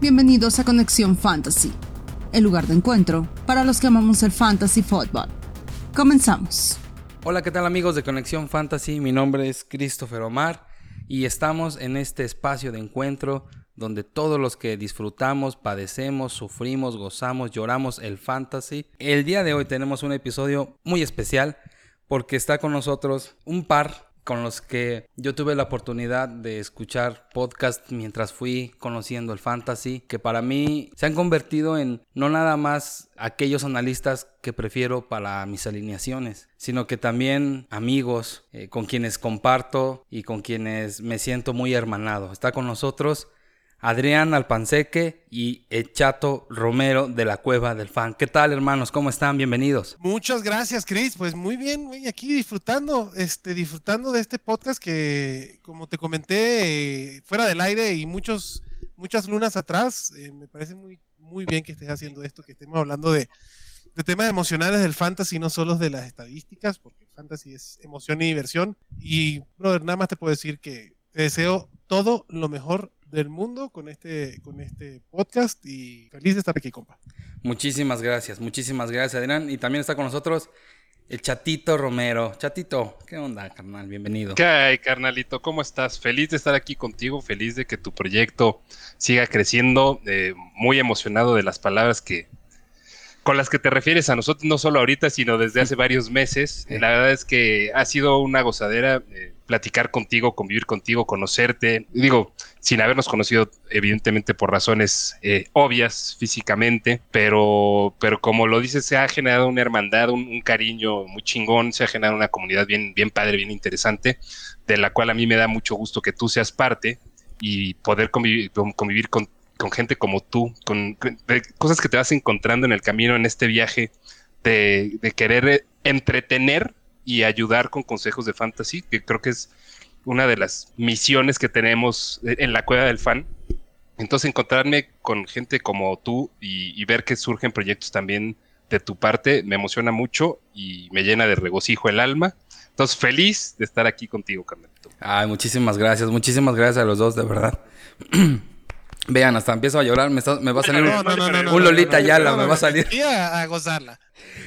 Bienvenidos a Conexión Fantasy, el lugar de encuentro para los que amamos el fantasy football. Comenzamos. Hola, ¿qué tal amigos de Conexión Fantasy? Mi nombre es Christopher Omar y estamos en este espacio de encuentro donde todos los que disfrutamos, padecemos, sufrimos, gozamos, lloramos el fantasy. El día de hoy tenemos un episodio muy especial porque está con nosotros un par con los que yo tuve la oportunidad de escuchar podcast mientras fui conociendo el fantasy, que para mí se han convertido en no nada más aquellos analistas que prefiero para mis alineaciones, sino que también amigos eh, con quienes comparto y con quienes me siento muy hermanado. Está con nosotros Adrián Alpanseque y Echato Romero de la Cueva del Fan. ¿Qué tal, hermanos? ¿Cómo están? Bienvenidos. Muchas gracias, Chris. Pues muy bien, aquí disfrutando, este, disfrutando de este podcast que, como te comenté, fuera del aire y muchos, muchas lunas atrás, eh, me parece muy, muy bien que estés haciendo esto, que estemos hablando de, de temas emocionales del fantasy, no solo de las estadísticas, porque el fantasy es emoción y diversión. Y, brother, nada más te puedo decir que te deseo todo lo mejor del mundo con este, con este podcast y feliz de estar aquí, compa. Muchísimas gracias, muchísimas gracias, Adrián. Y también está con nosotros el Chatito Romero. Chatito, ¿qué onda, carnal? Bienvenido. ¿Qué hay, carnalito? ¿Cómo estás? Feliz de estar aquí contigo, feliz de que tu proyecto siga creciendo, eh, muy emocionado de las palabras que con las que te refieres a nosotros, no solo ahorita, sino desde hace varios meses. La verdad es que ha sido una gozadera. Eh, platicar contigo, convivir contigo, conocerte. Digo, sin habernos conocido, evidentemente por razones eh, obvias físicamente, pero, pero como lo dices, se ha generado una hermandad, un, cariño muy chingón, se ha generado una comunidad bien, bien padre, bien interesante, de la cual a mí me da mucho gusto que tú seas parte y poder convivir, convivir con, gente como tú, con, cosas que te vas encontrando en el camino, en este viaje de, de querer entretener y ayudar con consejos de fantasy, que creo que es una de las misiones que tenemos en la cueva del fan. Entonces encontrarme con gente como tú y, ver que surgen proyectos también de tu parte me emociona mucho y me llena de regocijo el alma. Entonces feliz de estar aquí contigo, Carmelito. Ay, muchísimas gracias, muchísimas gracias a los dos, de verdad. Vean, hasta empiezo a llorar, me, va a salir un, Lolita Yala, me va a salir. a gozarla.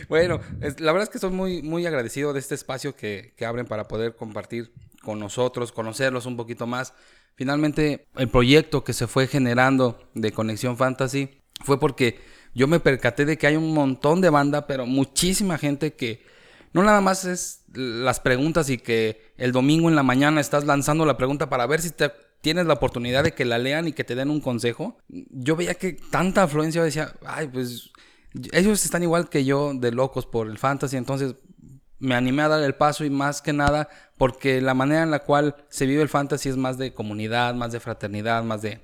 Bueno, la verdad es que estoy muy, muy agradecido de este espacio que, abren para poder compartir con nosotros, conocerlos un poquito más. Finalmente, el proyecto que se fue generando de Conexión Fantasy fue porque yo me percaté de que hay un montón de banda, pero muchísima gente que no nada más es las preguntas y que el domingo en la mañana estás lanzando la pregunta para ver si te tienes la oportunidad de que la lean y que te den un consejo. Yo veía que tanta afluencia decía, ay, pues ellos están igual que yo de locos por el fantasy, entonces me animé a dar el paso y más que nada porque la manera en la cual se vive el fantasy es más de comunidad, más de fraternidad, más de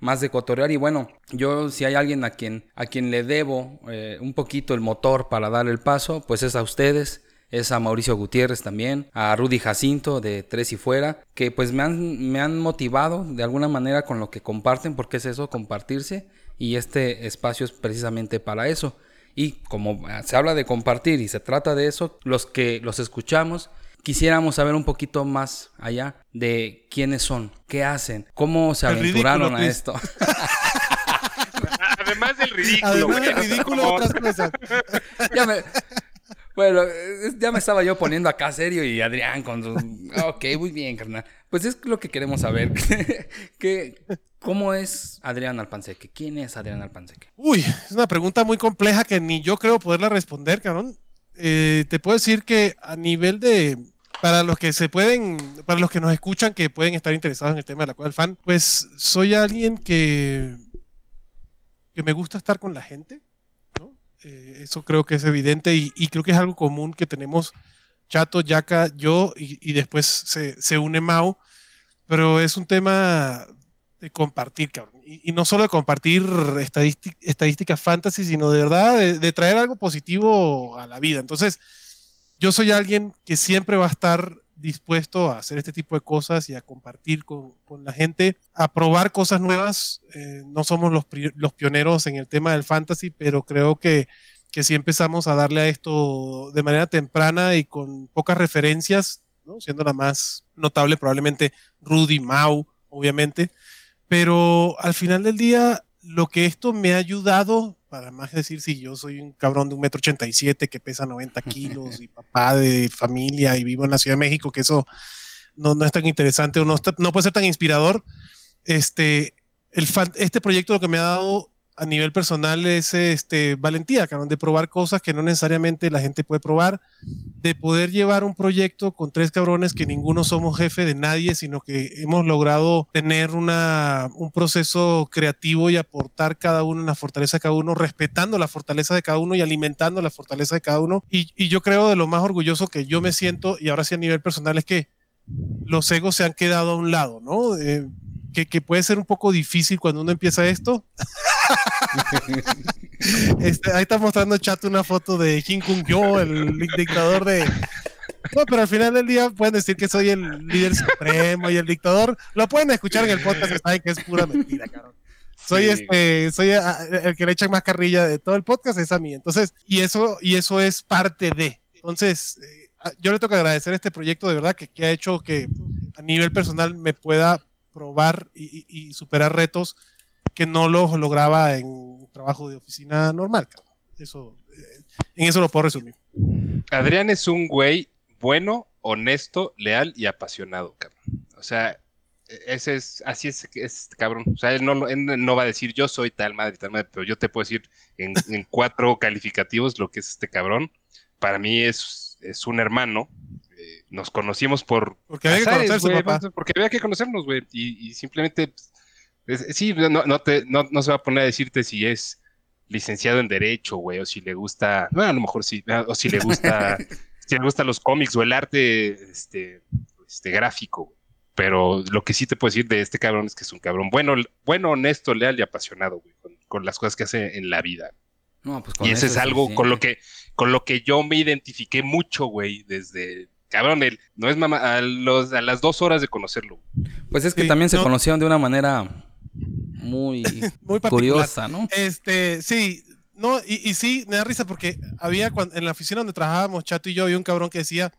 más de cotorear y bueno, yo si hay alguien a quien a quien le debo eh, un poquito el motor para dar el paso, pues es a ustedes es a Mauricio Gutiérrez también, a Rudy Jacinto de Tres y Fuera, que pues me han, me han motivado de alguna manera con lo que comparten, porque es eso, compartirse, y este espacio es precisamente para eso. Y como se habla de compartir y se trata de eso, los que los escuchamos, quisiéramos saber un poquito más allá de quiénes son, qué hacen, cómo se aventuraron a esto. Además del ridículo. Además del ridículo, otras cosas. ya me, bueno, ya me estaba yo poniendo acá serio y Adrián con Ok, muy bien, carnal. Pues es lo que queremos saber. ¿Cómo es Adrián Alpanseque? ¿Quién es Adrián Alpanseque? Uy, es una pregunta muy compleja que ni yo creo poderla responder, cabrón. Eh, te puedo decir que a nivel de... Para los que se pueden, para los que nos escuchan que pueden estar interesados en el tema de la cual fan, pues soy alguien que, que me gusta estar con la gente eh, eso creo que es evidente y, creo que es algo común que tenemos Chato, Yaka, yo y, después se, une Mau, pero es un tema de compartir. Y, no solo de compartir estadísticas fantasy, sino de verdad de, traer algo positivo a la vida. Entonces, yo soy alguien que siempre va a estar dispuesto a hacer este tipo de cosas y a compartir con, con la gente, a probar cosas nuevas. Eh, no somos los, los, pioneros en el tema del fantasy, pero creo que, que si empezamos a darle a esto de manera temprana y con pocas referencias, ¿no? siendo la más notable probablemente Rudy Mau, obviamente, pero al final del día lo que esto me ha ayudado, para más decir si yo soy un cabrón de un metro ochenta y siete que pesa 90 kilos y papá de familia y vivo en la Ciudad de México, que eso no, no es tan interesante o no, no puede ser tan inspirador. Este, el este proyecto lo que me ha dado a nivel personal es este, valentía, cabrón, de probar cosas que no necesariamente la gente puede probar, de poder llevar un proyecto con tres cabrones que ninguno somos jefe de nadie, sino que hemos logrado tener una, un proceso creativo y aportar cada uno en la fortaleza de cada uno, respetando la fortaleza de cada uno y alimentando la fortaleza de cada uno. Y, y yo creo de lo más orgulloso que yo me siento, y ahora sí a nivel personal, es que los egos se han quedado a un lado, ¿no? Eh, que, que, puede ser un poco difícil cuando uno empieza esto. este, ahí está mostrando chat una foto de Kim Kung Yo, el dictador de. No, pero al final del día pueden decir que soy el líder supremo y el dictador. Lo pueden escuchar en el podcast y saben que es pura mentira, cabrón. Soy sí. este, soy el que le echan más carrilla de todo el podcast, es a mí. Entonces, y eso, y eso es parte de. Entonces, eh, yo le tengo que agradecer este proyecto de verdad que, que ha hecho que a nivel personal me pueda probar y, y, superar retos que no los lograba en un trabajo de oficina normal. Eso, eh, en eso lo puedo resumir. Adrián es un güey bueno, honesto, leal y apasionado, cabrón. O sea, ese es, así es, es cabrón. O sea, él no, él no va a decir yo soy tal madre, tal madre, pero yo te puedo decir en, en cuatro calificativos lo que es este cabrón. Para mí es, es un hermano, nos conocimos por. Porque había que conocerse, papá. Porque había que conocernos, güey. Y, y, simplemente. Pues, sí, no, no, te, no, no, se va a poner a decirte si es licenciado en Derecho, güey, o si le gusta. Bueno, a lo mejor sí. O si le gusta. si le gustan los cómics o el arte este, este gráfico. Pero lo que sí te puedo decir de este cabrón es que es un cabrón bueno, bueno honesto, leal y apasionado, güey, con, con las cosas que hace en la vida. No, pues y ese es algo sí. con lo que con lo que yo me identifiqué mucho, güey, desde cabrón, él no es mamá, a, los, a las dos horas de conocerlo. Pues es que sí, también se no. conocieron de una manera muy, muy curiosa, ¿no? Este, sí, no, y, y, sí, me da risa porque había cuando, en la oficina donde trabajábamos, Chato y yo, había un cabrón que decía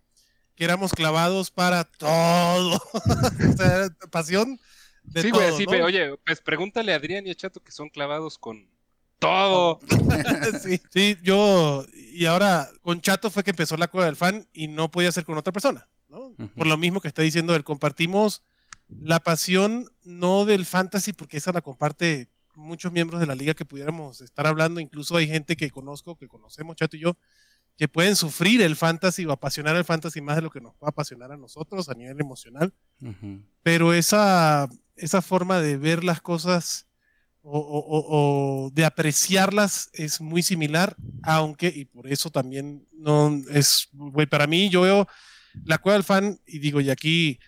que éramos clavados para todo. o sea, pasión de sí, todo. Güey, sí, ¿no? oye, pues pregúntale a Adrián y a Chato que son clavados con todo. sí, sí, yo, y ahora con Chato fue que empezó la cueva del fan y no podía ser con otra persona, ¿no? Uh -huh. Por lo mismo que está diciendo él, compartimos la pasión no del fantasy, porque esa la comparte muchos miembros de la liga que pudiéramos estar hablando, incluso hay gente que conozco, que conocemos, Chato y yo, que pueden sufrir el fantasy o apasionar el fantasy más de lo que nos va a apasionar a nosotros a nivel emocional, uh -huh. pero esa, esa forma de ver las cosas o, o, o, de apreciarlas es muy similar, aunque, y por eso también no es, güey, para mí yo veo la cueva del fan y digo, y aquí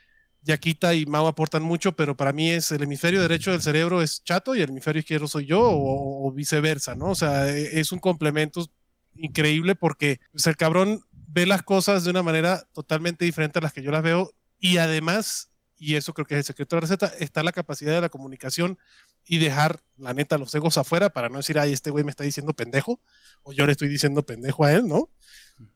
Yaquita y Mau aportan mucho, pero para mí es el hemisferio derecho del cerebro es Chato y el hemisferio izquierdo soy yo o, o viceversa, ¿no? O sea, e, es un complemento increíble porque pues, el cabrón ve las cosas de una manera totalmente diferente a las que yo las veo y además, y eso creo que es el secreto de la receta, está la capacidad de la comunicación y dejar, la neta, los egos afuera para no decir, ay, este güey me está diciendo pendejo, o yo le estoy diciendo pendejo a él, ¿no?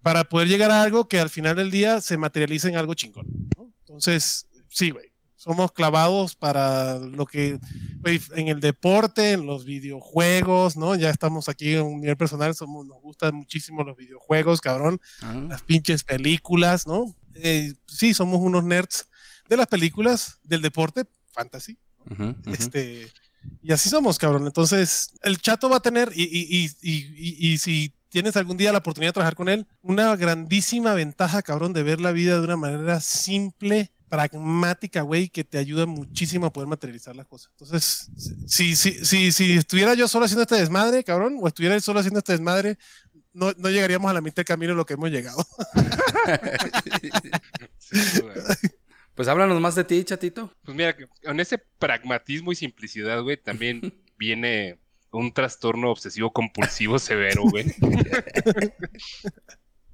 Para poder llegar a algo que al final del día se materialice en algo chingón, ¿no? Entonces, sí, güey, somos clavados para lo que, güey, en el deporte, en los videojuegos, ¿no? Ya estamos aquí en un nivel personal, somos, nos gustan muchísimo los videojuegos, cabrón, ah. las pinches películas, ¿no? Eh, sí, somos unos nerds de las películas, del deporte, fantasy, uh -huh, uh -huh. este y así somos, cabrón. Entonces, el chato va a tener, y, y, y, y, si tienes algún día la oportunidad de trabajar con él, una grandísima ventaja, cabrón, de ver la vida de una manera simple, pragmática, güey, que te ayuda muchísimo a poder materializar las cosas. Entonces, si, si, si, si estuviera yo solo haciendo este desmadre, cabrón, o estuviera él solo haciendo este desmadre, no, no llegaríamos a la mitad del camino de lo que hemos llegado. sí, pues háblanos más de ti, chatito. Pues mira, con ese pragmatismo y simplicidad, güey, también viene un trastorno obsesivo compulsivo severo, güey.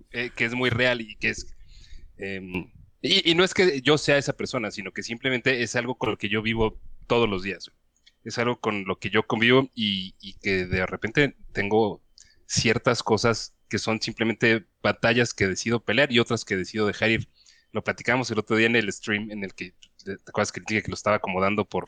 eh, que es muy real y que es... Eh, y, y, no es que yo sea esa persona, sino que simplemente es algo con lo que yo vivo todos los días. Es algo con lo que yo convivo y, y que de repente tengo ciertas cosas que son simplemente batallas que decido pelear y otras que decido dejar ir lo platicamos el otro día en el stream en el que te acuerdas que, que lo estaba acomodando por,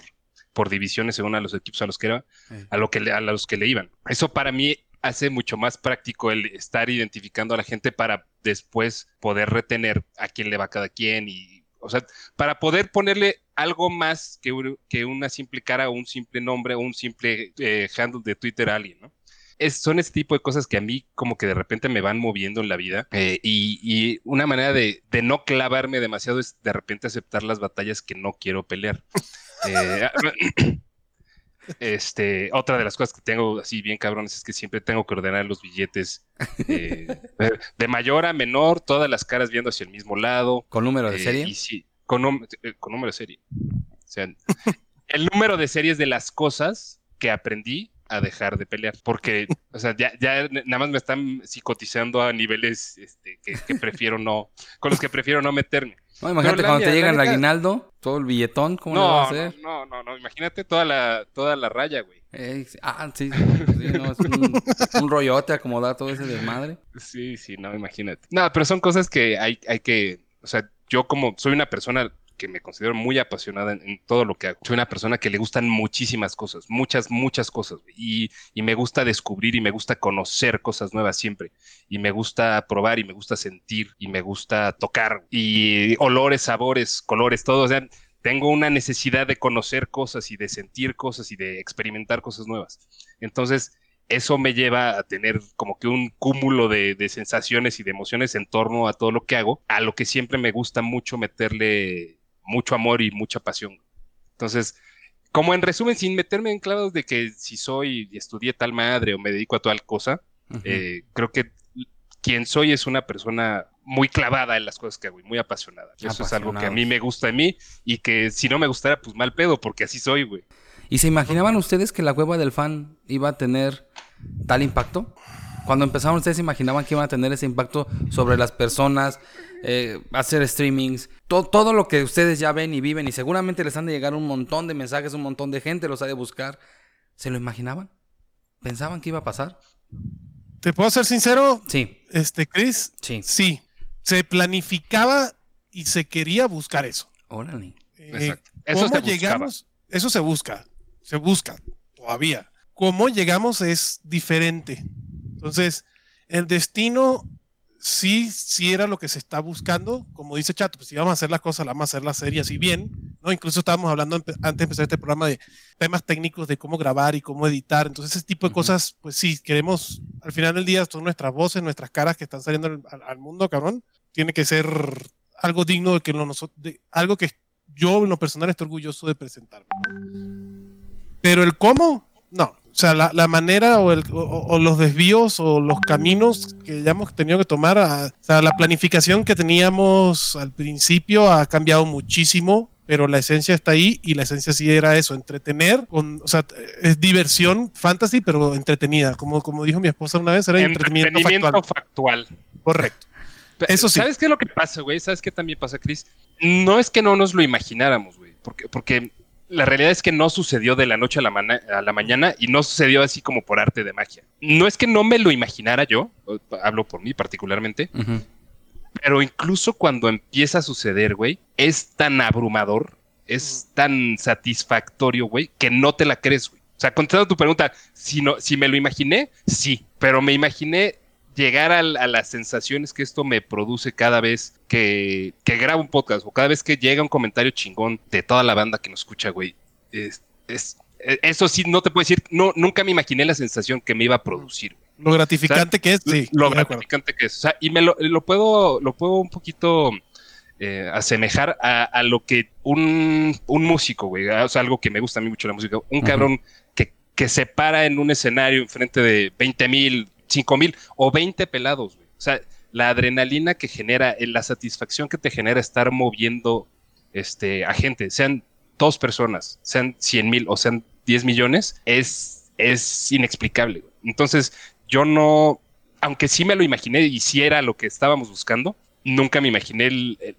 por divisiones según a los equipos a los que era, a, lo que a los que le iban. Eso para mí hace mucho más práctico el estar identificando a la gente para después poder retener a quién le va cada quien y, o sea, para poder ponerle algo más que, que una simple cara o un simple nombre o un simple eh, handle de Twitter a alguien, ¿no? Es, son ese tipo de cosas que a mí como que de repente me van moviendo en la vida eh, y, y una manera de, de no clavarme demasiado es de repente aceptar las batallas que no quiero pelear. Eh, este, otra de las cosas que tengo así bien cabrones es que siempre tengo que ordenar los billetes eh, de mayor a menor, todas las caras viendo hacia el mismo lado. ¿Con número de Eh, serie? y sí, con, eh, con número de serie. O sea, el número de series de las cosas que aprendí a dejar de pelear. Porque, o sea, ya, ya nada más me están psicotizando a niveles este, que, que prefiero no, con los que prefiero no meterme. No, imagínate cuando te llega el aguinaldo, todo el billetón, ¿cómo le vas a No, hacer? no, no, no, no, imagínate toda la, toda la raya, güey. Eh, ah, sí, sí, no, es un, un rollote acomodar todo ese desmadre. Sí, sí, no, imagínate. No, pero son cosas que hay, hay que, o sea, yo como soy una persona que me considero muy apasionada en, todo lo que hago. Soy una persona que le gustan muchísimas cosas, muchas, muchas cosas. Y, y me gusta descubrir y me gusta conocer cosas nuevas siempre. Y me gusta probar y me gusta sentir y me gusta tocar. Y olores, sabores, colores, todo. O sea, tengo una necesidad de conocer cosas y de sentir cosas y de experimentar cosas nuevas. Entonces, eso me lleva a tener como que un cúmulo de, de sensaciones y de emociones en torno a todo lo que hago, a lo que siempre me gusta mucho meterle mucho amor y mucha pasión. Entonces, como en resumen, sin meterme en clavos de que si soy y estudié tal madre o me dedico a tal cosa, eh, creo que quien soy es una persona muy clavada en las cosas que hago y muy apasionada. Eso es algo que a mí me gusta de mí y que si no me gustara, pues mal pedo, porque así soy, güey. ¿Y se imaginaban ustedes que la hueva del fan iba a tener tal impacto? Cuando empezaron, ¿ustedes se imaginaban que iban a tener ese impacto sobre las personas, eh, hacer streamings, to- todo lo que ustedes ya ven y viven y seguramente les han de llegar un montón de mensajes, un montón de gente los ha de buscar? ¿Se lo imaginaban? ¿Pensaban que iba a pasar? ¿Te puedo ser sincero, Sí, este, Chris? sí. Sí, se planificaba y se quería buscar eso. Órale. Eh, Exacto. Eso ¿Cómo buscaba. llegamos? Eso se busca, se busca todavía. Cómo llegamos es diferente. Entonces, el destino sí, sí era lo que se está buscando. Como dice Chato, pues si vamos a hacer las cosas, las vamos a hacer la serie así bien. ¿no? Incluso estábamos hablando antes de empezar este programa de temas técnicos de cómo grabar y cómo editar. Entonces, ese tipo de cosas, pues sí, queremos, al final del día, son nuestras voces, nuestras caras que están saliendo al, mundo, cabrón. Tiene que ser algo digno de que lo noso- de, algo que yo en lo personal estoy orgulloso de presentar. Pero el cómo, no. O sea, la, la manera o, el- o- o los desvíos o los caminos que ya hemos tenido que tomar, a- o sea, la planificación que teníamos al principio ha cambiado muchísimo, pero la esencia está ahí y la esencia sí era eso, entretener, con, o sea, es diversión, fantasy, pero entretenida. Como, como dijo mi esposa una vez, era entretenimiento, Entretenimiento factual. factual. Correcto. Eso sí. ¿Sabes qué es lo que pasa, güey? ¿Sabes qué también pasa, Chris? No es que no nos lo imagináramos, güey. Porque, porque la realidad es que no sucedió de la noche a la, mana- a la mañana y no sucedió así como por arte de magia. No es que no me lo imaginara yo, hablo por mí particularmente, pero incluso cuando empieza a suceder, güey, es tan abrumador, es tan satisfactorio, güey, que no te la crees, güey. O sea, contestando tu pregunta, si, no, si me lo imaginé, sí, pero me imaginé llegar a, las sensaciones que esto me produce cada vez que, que grabo un podcast o cada vez que llega un comentario chingón de toda la banda que nos escucha, güey. Es, es- eso sí, no te puedo decir, no, nunca me imaginé la sensación que me iba a producir. güey Lo gratificante que es, sí. lo gratificante que es. O sea, y me lo, lo puedo, lo puedo un poquito eh, asemejar a, a lo que un, un músico, güey, o sea, algo que me gusta a mí mucho la música, un cabrón que, que se para en un escenario enfrente de 20 mil, 5 mil o 20 pelados, güey. O sea, la adrenalina que genera, eh, la satisfacción que te genera estar moviendo este, a gente, sean dos personas, sean 100 mil o sean 10 millones, es, es inexplicable. güey. Entonces, yo no, aunque sí me lo imaginé y sí era lo que estábamos buscando, nunca me imaginé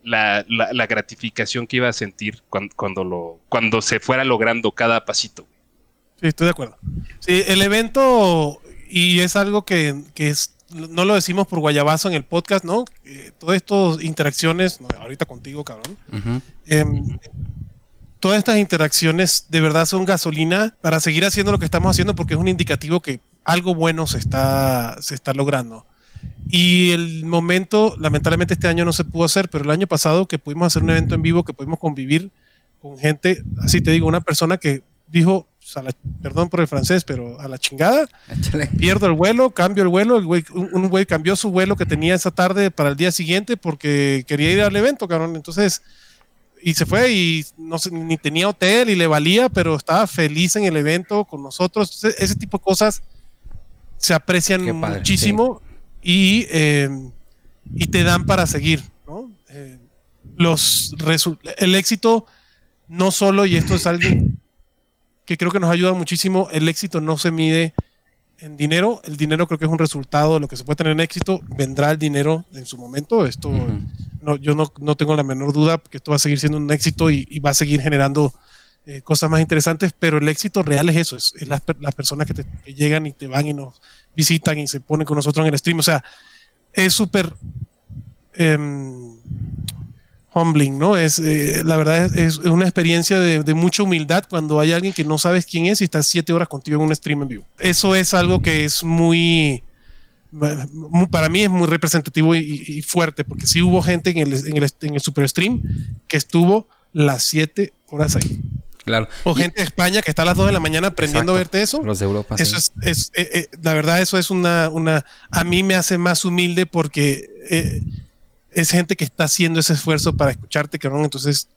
la, la- la gratificación que iba a sentir cuando, cuando, lo, cuando se fuera logrando cada pasito. Sí, estoy de acuerdo. Sí, el evento, y es algo que, que es, no lo decimos por guayabazo en el podcast, ¿no? Eh, todas estas interacciones, no, ahorita contigo, cabrón, Ujú. em, todas estas interacciones de verdad son gasolina para seguir haciendo lo que estamos haciendo porque es un indicativo que algo bueno se está, se está logrando. Y el momento, lamentablemente este año no se pudo hacer, pero el año pasado que pudimos hacer un evento en vivo, que pudimos convivir con gente, así te digo, una persona que dijo, perdón por el francés, pero a la chingada, pierdo el vuelo, cambio el vuelo, el un, güey cambió su vuelo que tenía esa tarde para el día siguiente porque quería ir al evento, cabrón. Entonces, y se fue y no sé, ni tenía hotel y le valía, pero estaba feliz en el evento con nosotros. ese tipo de cosas se aprecian muchísimo y, em, y te dan para seguir. ¿no? Eh, los el éxito no solo, y esto es algo que creo que nos ayuda muchísimo, el éxito no se mide en dinero, el dinero creo que es un resultado de lo que se puede tener en éxito, vendrá el dinero en su momento, esto no, yo no, no, tengo la menor duda que esto va a seguir siendo un éxito y, va a seguir generando eh, cosas más interesantes, pero el éxito real es eso, es, las, las, personas que, te, llegan y te van y nos visitan y se ponen con nosotros en el stream, o sea, es súper... Em, humbling, ¿no? Es, eh, la verdad es, una experiencia de, de, mucha humildad cuando hay alguien que no sabes quién es y está siete horas contigo en un stream en vivo. Eso es algo que es muy, para mí es muy representativo y, fuerte, porque sí hubo gente en el, en el, en el super stream que estuvo las siete horas ahí. Claro. O gente de España que está a las 2 de la mañana aprendiendo a verte eso. Los de Europa. Eso es, es eh, eh, la verdad, eso es una, una, a mí me hace más humilde porque eh, es gente que está haciendo ese esfuerzo para escucharte, cabrón. Entonces,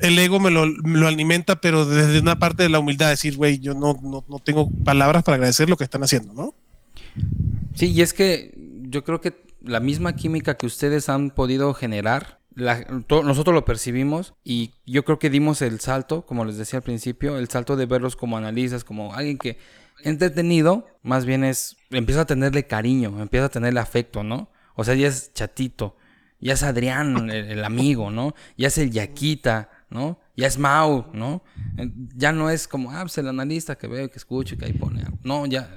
el ego me lo, me lo alimenta, pero desde una parte de la humildad, decir, güey, yo no, no, no tengo palabras para agradecer lo que están haciendo, ¿no? Sí, y es que yo creo que la misma química que ustedes han podido generar, nosotros lo percibimos y yo creo que dimos el salto, como les decía al principio, el salto de verlos como analistas, como alguien que entretenido, más bien es, empieza a tenerle cariño, empieza a tenerle afecto, ¿no? O sea, ya es chatito, ya es Adrián, el, amigo, ¿no? Ya es el Yaquita, ¿no? Ya es Mau, ¿no? Ya no es como, ah, pues el analista que veo, que escucho y que ahí pone. No, ya,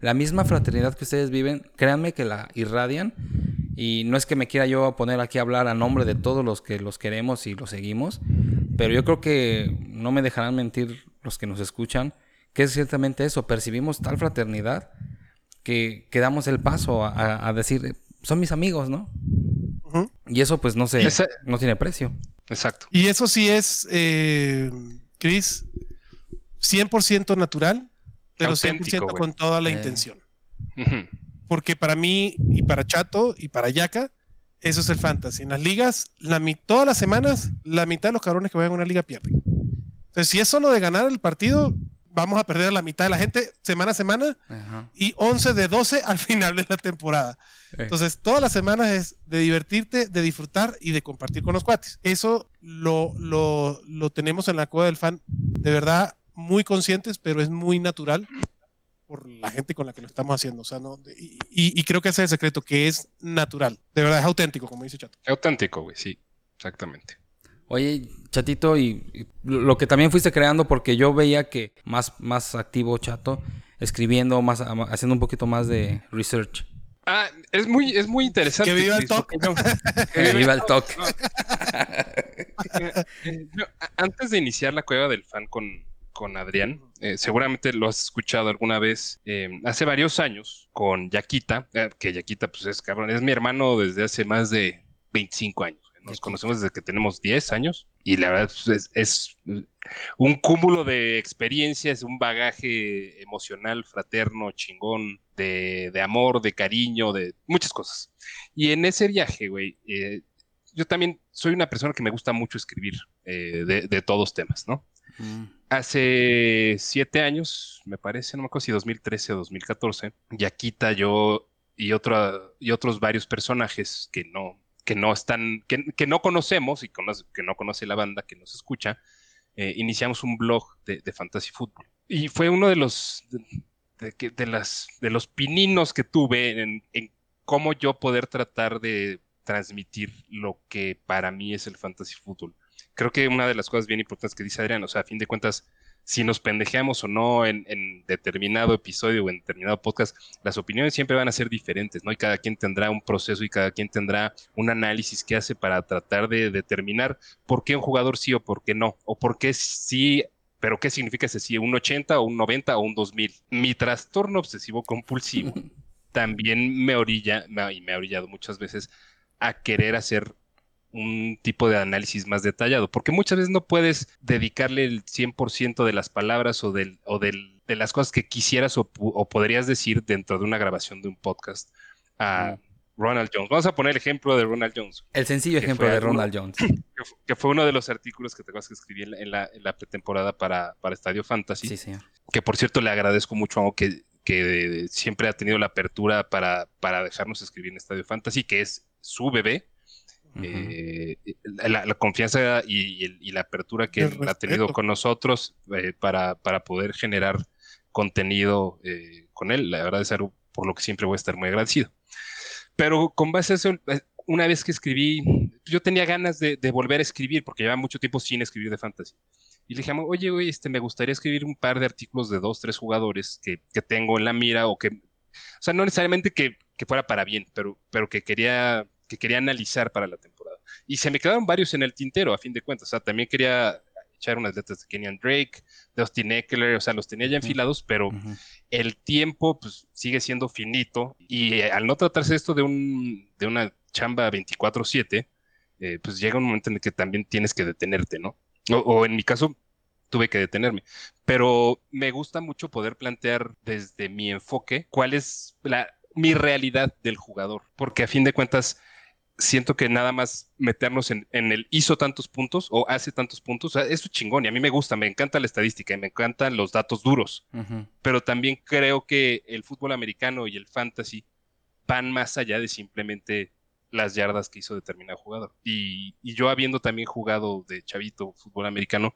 la misma fraternidad que ustedes viven, créanme que la irradian. Y no es que me quiera yo poner aquí a hablar a nombre de todos los que los queremos y los seguimos, pero yo creo que no me dejarán mentir los que nos escuchan, que es ciertamente eso, percibimos tal fraternidad que damos el paso a, decir, son mis amigos, ¿no? Y eso pues no sé, no tiene precio. Exacto. Y eso sí es, eh, Chris, 100% natural, pero 100% con toda la eh. intención. Porque para mí y para Chato y para Yaka, eso es el fantasy. En las ligas, la, todas las semanas, la mitad de los cabrones que vayan a una liga pierden. Entonces, si es solo de ganar el partido, vamos a perder a la mitad de la gente semana a semana y 11 de 12 al final de la temporada. Entonces, todas las semanas es de divertirte, de disfrutar y de compartir con los cuates. Eso lo, lo, lo tenemos en la cueva del fan de verdad muy conscientes, pero es muy natural por la gente con la que lo estamos haciendo. O sea, ¿no? y, y, creo que ese es el secreto, que es natural. De verdad, es auténtico, como dice Chato. Es auténtico, güey, sí, exactamente. Oye, Chatito, y, lo que también fuiste creando, porque yo veía que más, más activo, Chato, escribiendo, más, haciendo un poquito más de research. Ah, es muy, es muy interesante. Que viva el toque. que viva el toque. antes de iniciar la cueva del fan con, con Adrián, eh, seguramente lo has escuchado alguna vez, eh, hace varios años, con Yaquita, eh, que Yaquita pues es cabrón, es mi hermano desde hace más de 25 años. Nos conocemos desde que tenemos 10 años y la verdad pues, es, un cúmulo de experiencias, un bagaje emocional, fraterno, chingón, de, amor, de cariño, de muchas cosas. Y en ese viaje, güey, eh, yo también soy una persona que me gusta mucho escribir eh, de, todos temas, ¿no? Mm. Hace siete años, me parece, no me acuerdo si 2013 o 2014, Yaquita, yo y, y otros varios personajes que no, que no están, que, no conocemos y que no conoce la banda que nos escucha, eh, iniciamos un blog de, Fantasy Football. Y fue uno de los, de, las, de los pininos que tuve en, cómo yo poder tratar de transmitir lo que para mí es el Fantasy Football. Creo que una de las cosas bien importantes que dice Adrián, o sea, a fin de cuentas, si nos pendejeamos o no en, en, determinado episodio o en determinado podcast, las opiniones siempre van a ser diferentes, ¿no? Y cada quien tendrá un proceso y cada quien tendrá un análisis que hace para tratar de determinar por qué un jugador sí o por qué no, o por qué sí pero ¿qué significa ese sí? ¿Un 80 o un 90 o un 2000? Mi trastorno obsesivo compulsivo también me orilla, y me ha orillado muchas veces, a querer hacer un tipo de análisis más detallado, porque muchas veces no puedes dedicarle el 100% de las palabras o, del, o del, de las cosas que quisieras o, podrías decir dentro de una grabación de un podcast a Ronald Jones. Vamos a poner el ejemplo de Ronald Jones. El sencillo ejemplo de Ronald Jones. Que fue, uno de los artículos que te que escribí en la, en la, pretemporada para, para Estadio Fantasy. Sí, señor. Que por cierto le agradezco mucho a que, que siempre ha tenido la apertura para, para dejarnos escribir en Estadio Fantasy, que es su bebé eh, la, confianza y, la apertura que ha tenido con nosotros eh, para, para, poder generar contenido eh, con él. La verdad es algo por lo que siempre voy a estar muy agradecido. Pero con base a eso, una vez que escribí, yo tenía ganas de, volver a escribir porque llevaba mucho tiempo sin escribir de fantasy. Y le dije, oye, oye, este, me gustaría escribir un par de artículos de dos, tres jugadores que, que tengo en la mira o que, o sea, no necesariamente que, que fuera para bien, pero, pero que quería que quería analizar para la temporada. Y se me quedaron varios en el tintero, a fin de cuentas. O sea, también quería echar unas letras de Kenyan Drake, de Austin Eckler, o sea, los tenía ya enfilados, pero el tiempo pues, sigue siendo finito. Y eh, al no tratarse esto de, un, de una chamba 24-7, eh, pues llega un momento en el que también tienes que detenerte, ¿no? o en mi caso, tuve que detenerme. Pero me gusta mucho poder plantear desde mi enfoque cuál es la, mi realidad del jugador, porque a fin de cuentas siento que nada más meternos en, el hizo tantos puntos o hace tantos puntos, o sea, eso es chingón y a mí me gusta, me encanta la estadística y me encantan los datos duros, pero también creo que el fútbol americano y el fantasy van más allá de simplemente las yardas que hizo determinado jugador. Y, yo habiendo también jugado de chavito fútbol americano,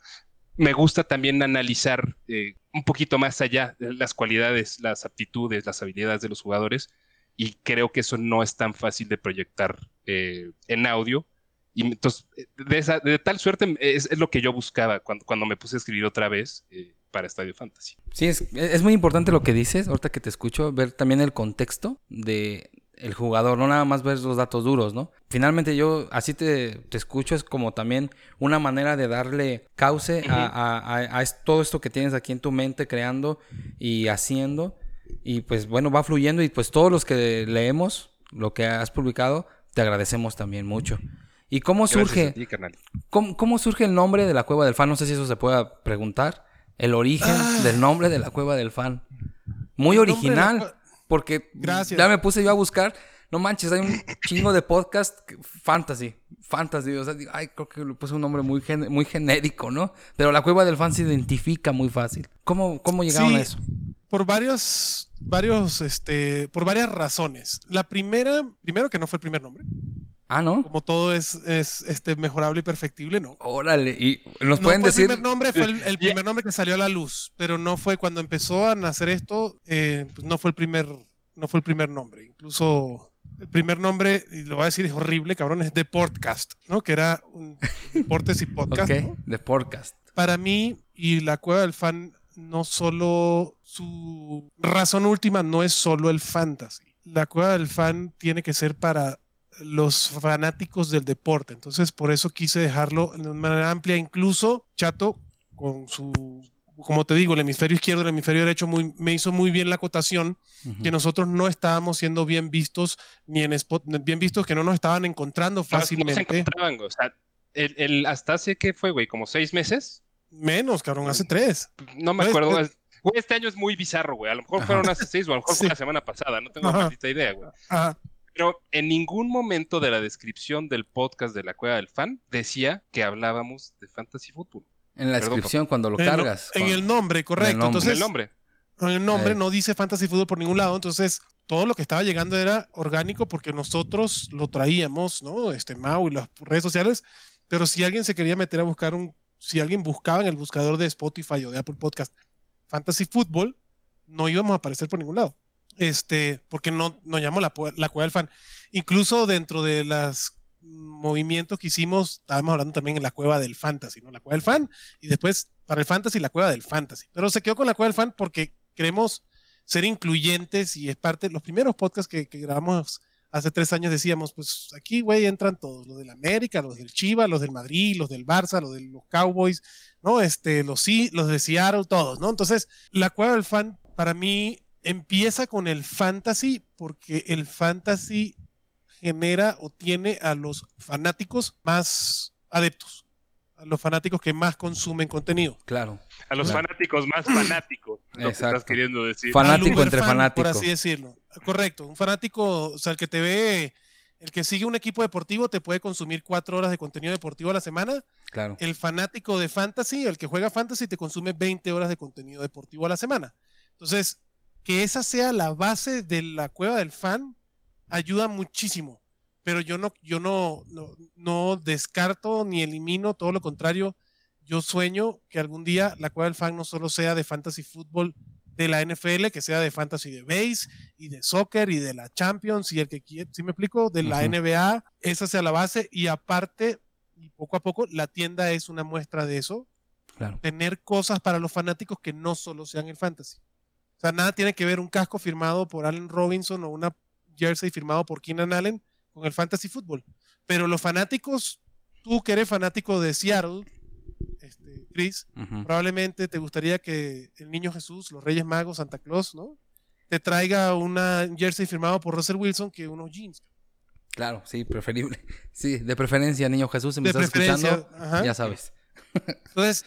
me gusta también analizar eh, un poquito más allá las cualidades, las aptitudes, las habilidades de los jugadores y creo que eso no es tan fácil de proyectar eh, en audio. Y entonces, de, de tal suerte es, lo que yo buscaba cuando, cuando me puse a escribir otra vez eh, para Estadio Fantasy. Sí, es, es muy importante lo que dices, ahorita que te escucho, ver también el contexto de el jugador, no nada más ver los datos duros, ¿no? Finalmente yo así te, te escucho, es como también una manera de darle cauce a, a, todo esto que tienes aquí en tu mente creando y haciendo y pues bueno, va fluyendo y pues todos los que leemos lo que has publicado, te agradecemos también mucho. ¿Y cómo surge? ¿cómo, surge el nombre de la Cueva del Fan? No sé si eso se pueda preguntar. El origen ah. del nombre de la Cueva del Fan. Muy original. Porque ya me puse yo a buscar. No manches, hay un chingo de podcast fantasy. Fantasy. O sea, ay, creo que le puse un nombre muy, muy genérico, ¿no? Pero la Cueva del Fan se identifica muy fácil. ¿Cómo, cómo llegaron a eso? Por varios, varios, este, por varias razones. La primera, primero que no fue el primer nombre. Ah, ¿no? Como todo es, es este, mejorable y perfectible, ¿no. Órale, y nos pueden decir. El primer nombre fue el, primer nombre que salió a la luz, pero no fue cuando empezó a nacer esto, eh, pues no fue el primer, no fue el primer nombre. Incluso el primer nombre, y lo voy a decir, es horrible, cabrón, es The Podcast, ¿no? Que era un deportes y podcast. Ok, The Podcast. Para mí, y la cueva del fan no solo su razón última no es solo el fantasy. La cueva del fan tiene que ser para los fanáticos del deporte. Entonces, por eso quise dejarlo de manera amplia. Incluso Chato, con su, como te digo, el hemisferio izquierdo, el hemisferio derecho, muy, me hizo muy bien la acotación que nosotros no estábamos siendo bien vistos, ni en spot, bien vistos, que no nos estaban encontrando fácilmente. o sea, el, hasta hace que fue, güey, como seis meses, Menos, cabrón, hace tres. No me acuerdo. Güey, este año es muy bizarro, güey. A lo mejor fueron hace seis o a lo mejor fue la semana pasada. No tengo ni idea, güey. Pero en ningún momento de la descripción del podcast de la Cueva del Fan decía que hablábamos de fantasy fútbol. En la descripción, cuando lo cargas. En el nombre, correcto. En Entonces, el nombre. En el nombre no dice fantasy fútbol por ningún lado. Entonces, todo lo que estaba llegando era orgánico porque nosotros lo traíamos, ¿no? Este Mau y las redes sociales. Pero si alguien se quería meter a buscar un si alguien buscaba en el buscador de Spotify o de Apple Podcast Fantasy Football, no íbamos a aparecer por ningún lado. Este, porque no nos llamó la, la cueva del fan. Incluso dentro de las movimientos que hicimos, estábamos hablando también en la cueva del fantasy, ¿no? La cueva del fan y después para el fantasy la cueva del fantasy. Pero se quedó con la cueva del fan porque queremos ser incluyentes y es parte de los primeros podcasts que, que grabamos hace tres años decíamos, pues aquí, güey, entran todos, los del América, los del Chiva, los del Madrid, los del Barça, los de los Cowboys, ¿no? Este, los, los de Seattle, todos, ¿no? Entonces, la cueva del fan para mí empieza con el fantasy porque el fantasy genera o tiene a los fanáticos más adeptos, a los fanáticos que más consumen contenido. Claro. A los fanáticos más fanáticos, lo que estás queriendo decir. Fanático entre fanáticos. Por así decirlo. Correcto. Un fanático, o sea, el que te ve, el que sigue un equipo deportivo te puede consumir cuatro horas de contenido deportivo a la semana. Claro. El fanático de fantasy, el que juega fantasy, te consume 20 horas de contenido deportivo a la semana. Entonces, que esa sea la base de la cueva del fan ayuda muchísimo. Pero yo no, yo no, no, descarto ni elimino, todo lo contrario. Yo sueño que algún día la cueva del fan no solo sea de fantasy fútbol de la NFL, que sea de fantasy de base y de soccer y de la Champions y el que quiera, si me explico, de la NBA, esa sea la base y aparte, y poco a poco, la tienda es una muestra de eso. Tener cosas para los fanáticos que no solo sean el fantasy. O sea, nada tiene que ver un casco firmado por Allen Robinson o una jersey firmado por Keenan Allen con el fantasy fútbol. Pero los fanáticos, tú que eres fanático de Seattle, este, Chris, probablemente te gustaría que el niño Jesús, los Reyes Magos, Santa Claus, ¿no? Te traiga una jersey firmado por Russell Wilson que unos jeans. Claro, sí, preferible. Sí, de preferencia, niño Jesús, si me estás escuchando, ya sabes. Entonces,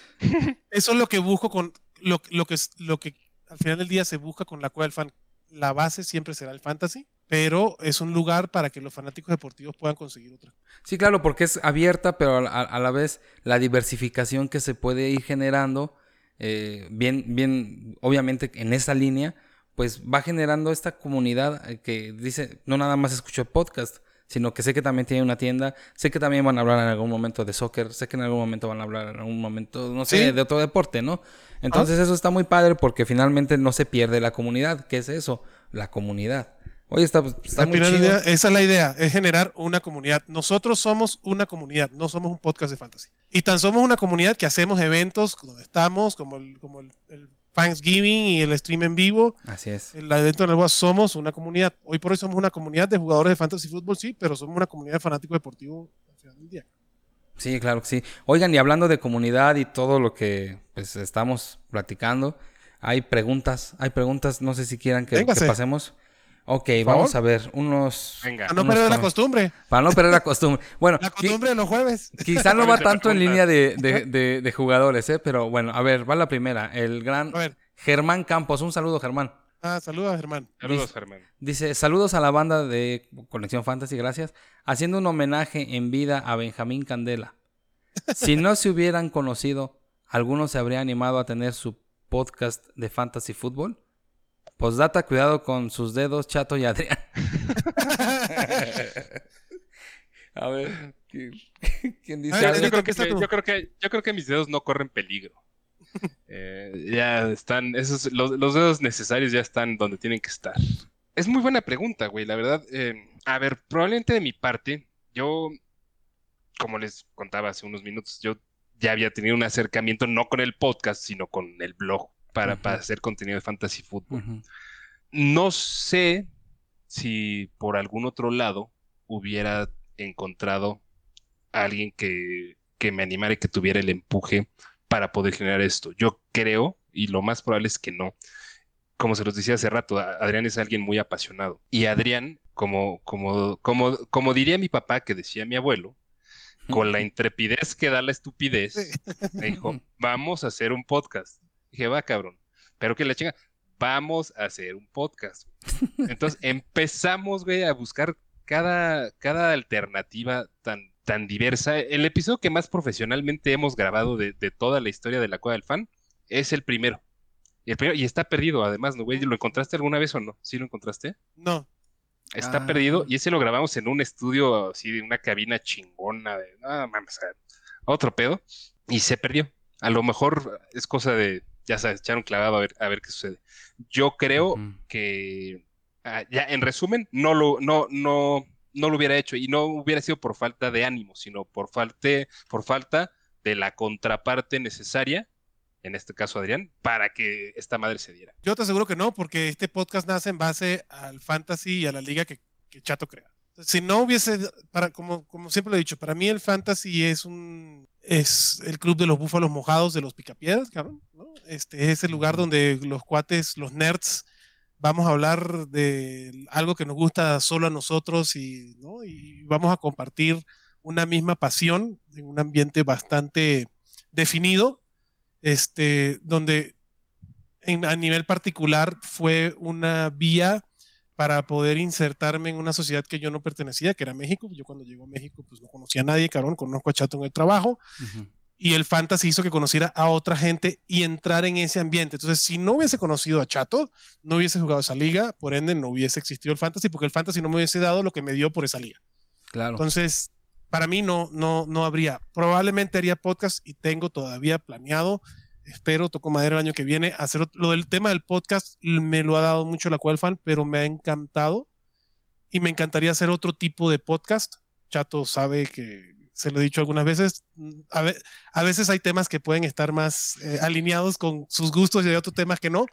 eso es lo que busco con lo, lo, que, lo que al final del día se busca con la cual fan. La base siempre será el fantasy, pero es un lugar para que los fanáticos deportivos puedan conseguir otra. Sí, claro, porque es abierta, pero a, la vez la diversificación que se puede ir generando, eh, bien, bien, obviamente en esa línea, pues va generando esta comunidad eh, que dice, no nada más escucho podcast, sino que sé que también tiene una tienda, sé que también van a hablar en algún momento de soccer, sé que en algún momento van a hablar en algún momento, no sé, de otro deporte, ¿no? Entonces eso está muy padre porque finalmente no se pierde la comunidad. ¿Qué es eso? La comunidad. Oye, está, está muy chido. esa es la idea, es generar una comunidad. Nosotros somos una comunidad, no somos un podcast de fantasy. Y tan somos una comunidad que hacemos eventos donde estamos, como el, como el, Thanksgiving y el stream en vivo. Así es. El evento de somos una comunidad. Hoy por hoy somos una comunidad de jugadores de fantasy fútbol, sí, pero somos una comunidad de fanáticos deportivos al final del día. Sí, claro que sí. Oigan, y hablando de comunidad y todo lo que pues, estamos platicando, hay preguntas, hay preguntas, no sé si quieran que, que pasemos. Ok, vamos a ver unos... Venga. Para no perder la costumbre. Para no perder la costumbre. Bueno, la costumbre de los jueves. Quizá no va tanto en línea de, jugadores, ¿eh? Pero bueno, a ver, va la primera. El gran Germán Campos. Un saludo, Germán. Ah, saludos, Germán. Saludos, Germán. Dice, saludos a la banda de Conexión Fantasy, gracias. Haciendo un homenaje en vida a Benjamín Candela. Si no se hubieran conocido, ¿alguno se habría animado a tener su podcast de Fantasy Fútbol? Postdata, cuidado con sus dedos, Chato y Adrián. a ver, ¿quién, dice? yo, creo que, yo, creo que, mis dedos no corren peligro. Eh, ya están, esos, los, dedos necesarios ya están donde tienen que estar. Es muy buena pregunta, güey, la verdad. Eh, a ver, probablemente de mi parte, yo, como les contaba hace unos minutos, yo ya había tenido un acercamiento no con el podcast, sino con el blog para, hacer contenido de fantasy fútbol. No sé si por algún otro lado hubiera encontrado a alguien que, que me animara y que tuviera el empuje para poder generar esto. Yo creo, y lo más probable es que no. Como se los decía hace rato, Adrián es alguien muy apasionado. Y Adrián, como, como, como, como diría mi papá, que decía mi abuelo, con la intrepidez que da la estupidez, me dijo, vamos a hacer un podcast. Dije, va, cabrón. Pero que la chinga, vamos a hacer un podcast. Entonces empezamos, güey, a buscar cada, cada alternativa tan, tan diversa. El episodio que más profesionalmente hemos grabado de, toda la historia de la Cueva del Fan es el primero. Y, el primero, y está perdido, además, ¿no, güey? ¿Lo encontraste alguna vez o no? ¿Sí lo encontraste? No. Está ah. perdido y ese lo grabamos en un estudio así de una cabina chingona de, no mames, otro pedo y se perdió. A lo mejor es cosa de ya sabes, echar un clavado a ver, a ver qué sucede. Yo creo que, ah, ya en resumen, no lo, no, no, no lo hubiera hecho y no hubiera sido por falta de ánimo, sino por, falte, por falta de la contraparte necesaria, en este caso Adrián, para que esta madre se diera. Yo te aseguro que no, porque este podcast nace en base al fantasy y a la liga que, que Chato crea. Si no hubiese, para, como, como siempre lo he dicho, para mí el fantasy es un es el club de los búfalos mojados de los picapiedras, cabrón. ¿no? Este es el lugar donde los cuates, los nerds, vamos a hablar de algo que nos gusta solo a nosotros y, ¿no? y vamos a compartir una misma pasión en un ambiente bastante definido, este, donde en, a nivel particular fue una vía para poder insertarme en una sociedad que yo no pertenecía, que era México. Yo cuando llego a México, pues no conocía a nadie, cabrón, conozco a Chato en el trabajo. Uh-huh. Y el fantasy hizo que conociera a otra gente y entrar en ese ambiente. Entonces, si no hubiese conocido a Chato, no hubiese jugado esa liga, por ende no hubiese existido el fantasy, porque el fantasy no me hubiese dado lo que me dio por esa liga. Claro. Entonces, para mí no, no, no habría. Probablemente haría podcast y tengo todavía planeado espero, toco madera el año que viene, hacer lo del tema del podcast, me lo ha dado mucho la cual fan, pero me ha encantado y me encantaría hacer otro tipo de podcast. Chato sabe que se lo he dicho algunas veces, a, ve, a veces hay temas que pueden estar más eh, alineados con sus gustos y hay otros temas que no,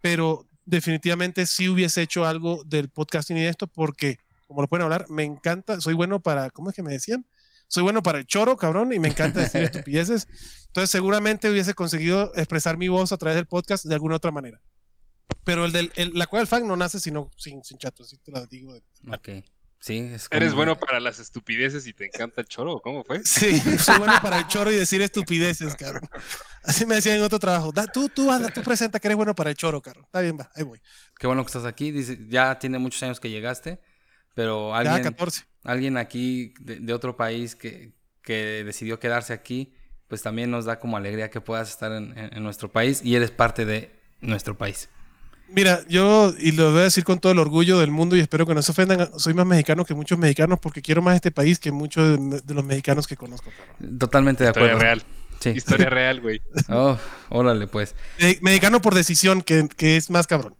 pero definitivamente sí hubiese hecho algo del podcasting y esto porque, como lo pueden hablar, me encanta, soy bueno para, ¿cómo es que me decían? Soy bueno para el choro, cabrón, y me encanta decir estupideces. Entonces, seguramente hubiese conseguido expresar mi voz a través del podcast de alguna otra manera. Pero el del, el, la cueva del fan no nace sino sin, sin chato, así te lo digo. Ok. Sí, es como... ¿Eres bueno para las estupideces y te encanta el choro? ¿Cómo fue? Sí, soy bueno para el choro y decir estupideces, cabrón. Así me decían en otro trabajo. Da, tú, tú, anda, tú presenta que eres bueno para el choro, cabrón. Está bien, va, ahí voy. Qué bueno que estás aquí. Dice, ya tiene muchos años que llegaste, pero alguien, ya, 14. alguien aquí de, de otro país que, que decidió quedarse aquí, pues también nos da como alegría que puedas estar en, en, en, nuestro país y eres parte de nuestro país. Mira, yo, y lo voy a decir con todo el orgullo del mundo y espero que no se ofendan, soy más mexicano que muchos mexicanos porque quiero más este país que muchos de, de los mexicanos que conozco. Totalmente de acuerdo. Historia real. Sí. Historia real, güey. Oh, órale, pues. Mexicano por decisión, que, que es más cabrón.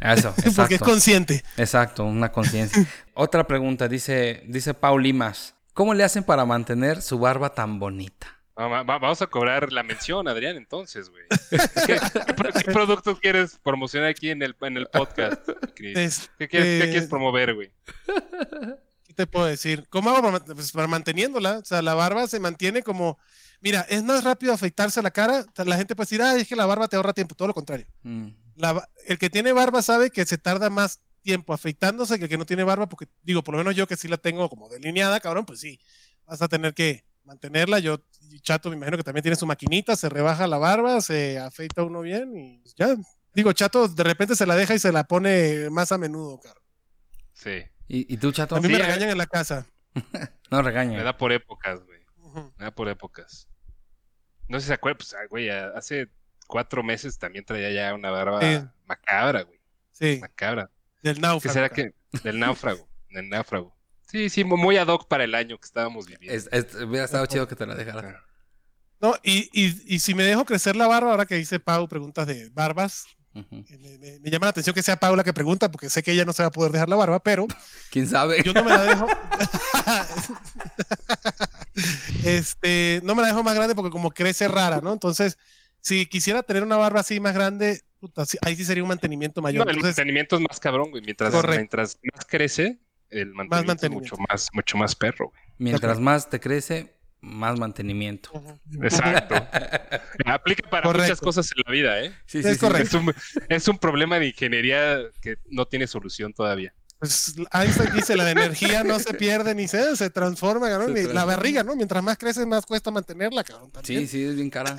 Eso, exacto. porque es consciente. Exacto, una conciencia. Otra pregunta, dice, dice Paul Limas. ¿Cómo le hacen para mantener su barba tan bonita? Vamos a cobrar la mención, Adrián, entonces, güey. ¿Qué, ¿Qué, ¿Qué, producto quieres promocionar aquí en el, en el podcast, Chris? Es, ¿Qué, quieres, ¿Qué, quieres, promover, güey? ¿Qué te puedo decir? ¿Cómo hago para, pues para, manteniéndola? O sea, la barba se mantiene como... Mira, es más rápido afeitarse la cara. La gente puede decir, ah, es que la barba te ahorra tiempo. Todo lo contrario. Mm. La, el que tiene barba sabe que se tarda más tiempo afeitándose que el que no tiene barba, porque digo, por lo menos yo que sí la tengo como delineada, cabrón, pues sí, vas a tener que mantenerla. Yo, Chato, me imagino que también tiene su maquinita, se rebaja la barba, se afeita uno bien y ya. Digo, Chato de repente se la deja y se la pone más a menudo, cabrón. Sí. ¿Y, y tú, Chato? A mí sí, me regañan en la casa. no regañan. Me da por épocas, güey. Uh -huh. Me da por épocas. No sé si se acuerdan, pues, güey, hace cuatro meses también traía ya una barba sí. macabra, güey. Sí. Macabra. Del náufrago. será que? Del náufrago. del náufrago. Sí, sí, muy ad hoc para el año que estábamos viviendo. Es, es, hubiera estado chido que te la dejara. No, y, y, y, si me dejo crecer la barba, ahora que dice Pau preguntas de barbas, uh -huh. me, me, me, llama la atención que sea Pau la que pregunta, porque sé que ella no se va a poder dejar la barba, pero. ¿Quién sabe? Yo no me la dejo. este, no me la dejo más grande porque como crece rara, ¿no? Entonces, si quisiera tener una barba así más grande, puta, ahí sí sería un mantenimiento mayor. No, el Entonces, mantenimiento es más cabrón, güey. Mientras, mientras más crece, el mantenimiento, más mantenimiento. es mucho más, mucho más perro, güey. Mientras más te crece, más mantenimiento. Exacto. Aplica para correcto. muchas cosas en la vida, ¿eh? Sí, sí, es sí, correcto. Es un, es un, problema de ingeniería que no tiene solución todavía. Pues Einstein dice, la energía no se pierde ni se, se transforma, cabrón. Se la barriga, ¿no? Mientras más crece, más cuesta mantenerla, cabrón. ¿también? Sí, sí, es bien cara.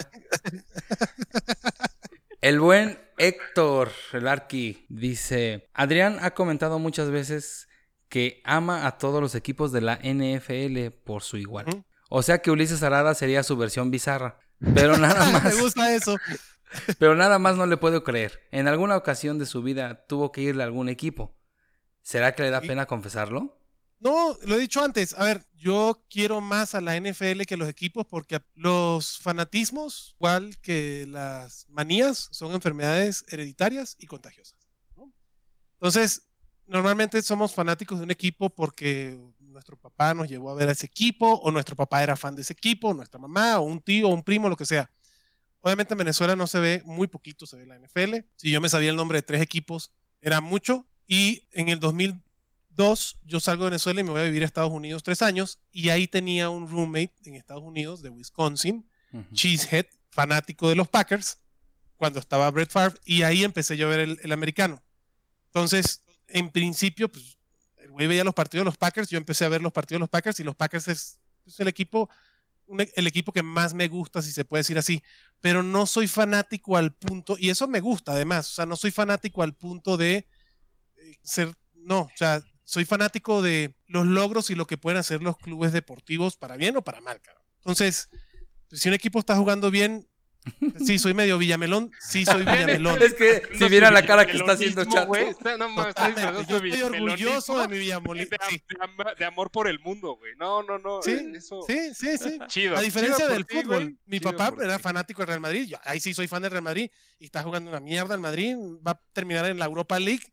El buen Héctor, el Arqui, dice, Adrián ha comentado muchas veces que ama a todos los equipos de la NFL por su igual. ¿Mm? O sea que Ulises Arada sería su versión bizarra. Pero nada más. Me gusta eso. pero nada más no le puedo creer. En alguna ocasión de su vida tuvo que irle a algún equipo. ¿Será que le da pena confesarlo? No, lo he dicho antes. A ver, yo quiero más a la NFL que los equipos porque los fanatismos, igual que las manías, son enfermedades hereditarias y contagiosas. ¿no? Entonces, normalmente somos fanáticos de un equipo porque nuestro papá nos llevó a ver a ese equipo, o nuestro papá era fan de ese equipo, o nuestra mamá, o un tío, o un primo, lo que sea. Obviamente en Venezuela no se ve muy poquito, se ve la NFL. Si yo me sabía el nombre de tres equipos, era mucho. Y en el 2002 yo salgo de Venezuela y me voy a vivir a Estados Unidos tres años. Y ahí tenía un roommate en Estados Unidos de Wisconsin, Cheesehead, fanático de los Packers, cuando estaba Brett Favre. Y ahí empecé yo a ver el, el americano. Entonces, en principio, pues el güey veía los partidos de los Packers, yo empecé a ver los partidos de los Packers y los Packers es, es el equipo un- el equipo que más me gusta, si se puede decir así, pero no soy fanático al punto, y eso me gusta además, o sea, no soy fanático al punto de ser, no, o sea, soy fanático de los logros y lo que pueden hacer los clubes deportivos para bien o para mal, cabrón. Entonces, si un equipo está jugando bien, sí, soy medio Villamelón, sí soy Villamelón. Es que si vieran la cara que está haciendo Melonismo, Chato. güey, está- no, disfrazado yo estoy orgulloso de mi Villamolín. de, Sí, amor por el mundo, güey. No, no, no. sí, eh, eso. sí, sí, sí. Chido. A diferencia chido del ti, fútbol, güey, mi chido papá era ti. fanático del Real Madrid. Yo, ahí sí soy fan del Real Madrid y está jugando una mierda el Madrid. Va a terminar en la Europa League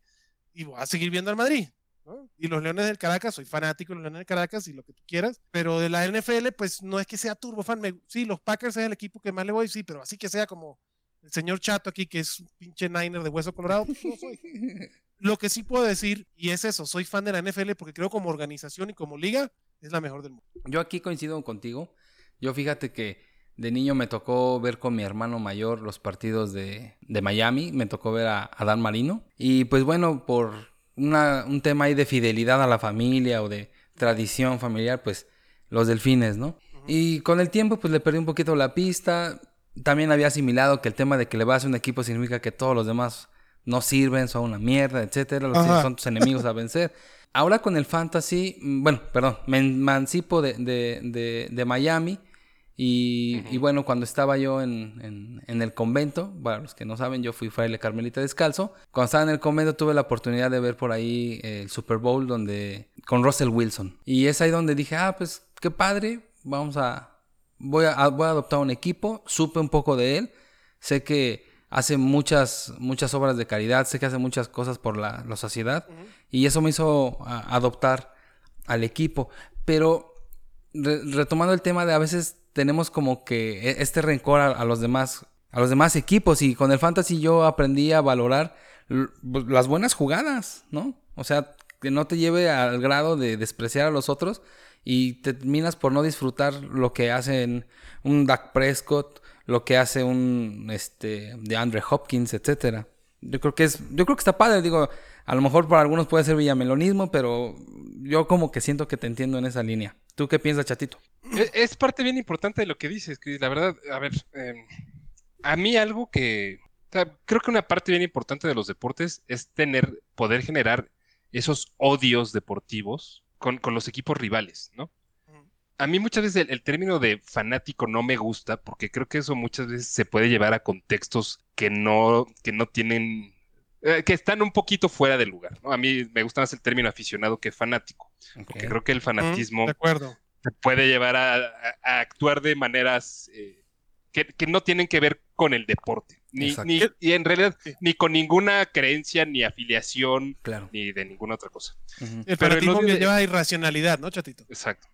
y voy a seguir viendo al Madrid. ¿no? Y los Leones del Caracas, soy fanático de los Leones del Caracas y lo que tú quieras. Pero de la NFL, pues no es que sea turbo fan. Me- sí, los Packers es el equipo que más le voy, sí, pero así que sea como el señor Chato aquí, que es un pinche Niner de hueso colorado, pues no soy. Lo que sí puedo decir, y es eso, soy fan de la NFL porque creo como organización y como liga es la mejor del mundo. Yo aquí coincido contigo. Yo fíjate que de niño me tocó ver con mi hermano mayor los partidos de, de Miami. Me tocó ver a, a Dan Marino. Y pues bueno, por una- un tema ahí de fidelidad a la familia o de tradición familiar, pues los delfines, ¿no? Y con el tiempo pues le perdí un poquito la pista. También había asimilado que el tema de que le vas a un equipo significa que todos los demás no sirven, son una mierda, etcétera. Los son tus enemigos a vencer. Ahora con el fantasy, mm, bueno, perdón, me emancipo de, de, de, de Miami. Y, y bueno, cuando estaba yo en, en, en el convento, para los que no saben, yo fui fraile carmelita descalzo. Cuando estaba en el convento tuve la oportunidad de ver por ahí el Super Bowl donde con Russell Wilson. Y es ahí donde dije, ah, pues qué padre, vamos a, voy a, voy a adoptar un equipo. Supe un poco de él. Sé que hace muchas, muchas obras de caridad, sé que hace muchas cosas por la, la sociedad. Y eso me hizo a- adoptar al equipo. Pero re- retomando el tema de a veces tenemos como que e- este rencor a, los demás a los demás equipos y con el fantasy yo aprendí a valorar pues, las buenas jugadas, ¿no? O sea, que no te lleve al grado de despreciar a los otros y terminas por no disfrutar lo que hacen un Dak Prescott, lo que hace un este de Andre Hopkins, etcétera. Yo creo que es yo creo que está padre, digo, a lo mejor para algunos puede ser villamelonismo, pero yo como que siento que te entiendo en esa línea. ¿Tú qué piensas, chatito? Es, es parte bien importante de lo que dices, Chris. La verdad, a ver, eh, a mí algo que... creo que una parte bien importante de los deportes es tener, poder generar esos odios deportivos con, con los equipos rivales, ¿no? A mí muchas veces el, el término de fanático no me gusta porque creo que eso muchas veces se puede llevar a contextos que no, que no tienen, eh, que están un poquito fuera del lugar, ¿no? A mí me gusta más el término aficionado que fanático, porque creo que el fanatismo De acuerdo. te puede llevar a, a- a actuar de maneras eh, que, que no tienen que ver con el deporte. Ni, ni- y en realidad, Sí. ni con ninguna creencia, ni afiliación, Claro. ni de ninguna otra cosa. El Pero el odio de- lleva a irracionalidad, ¿no, chatito? Exacto.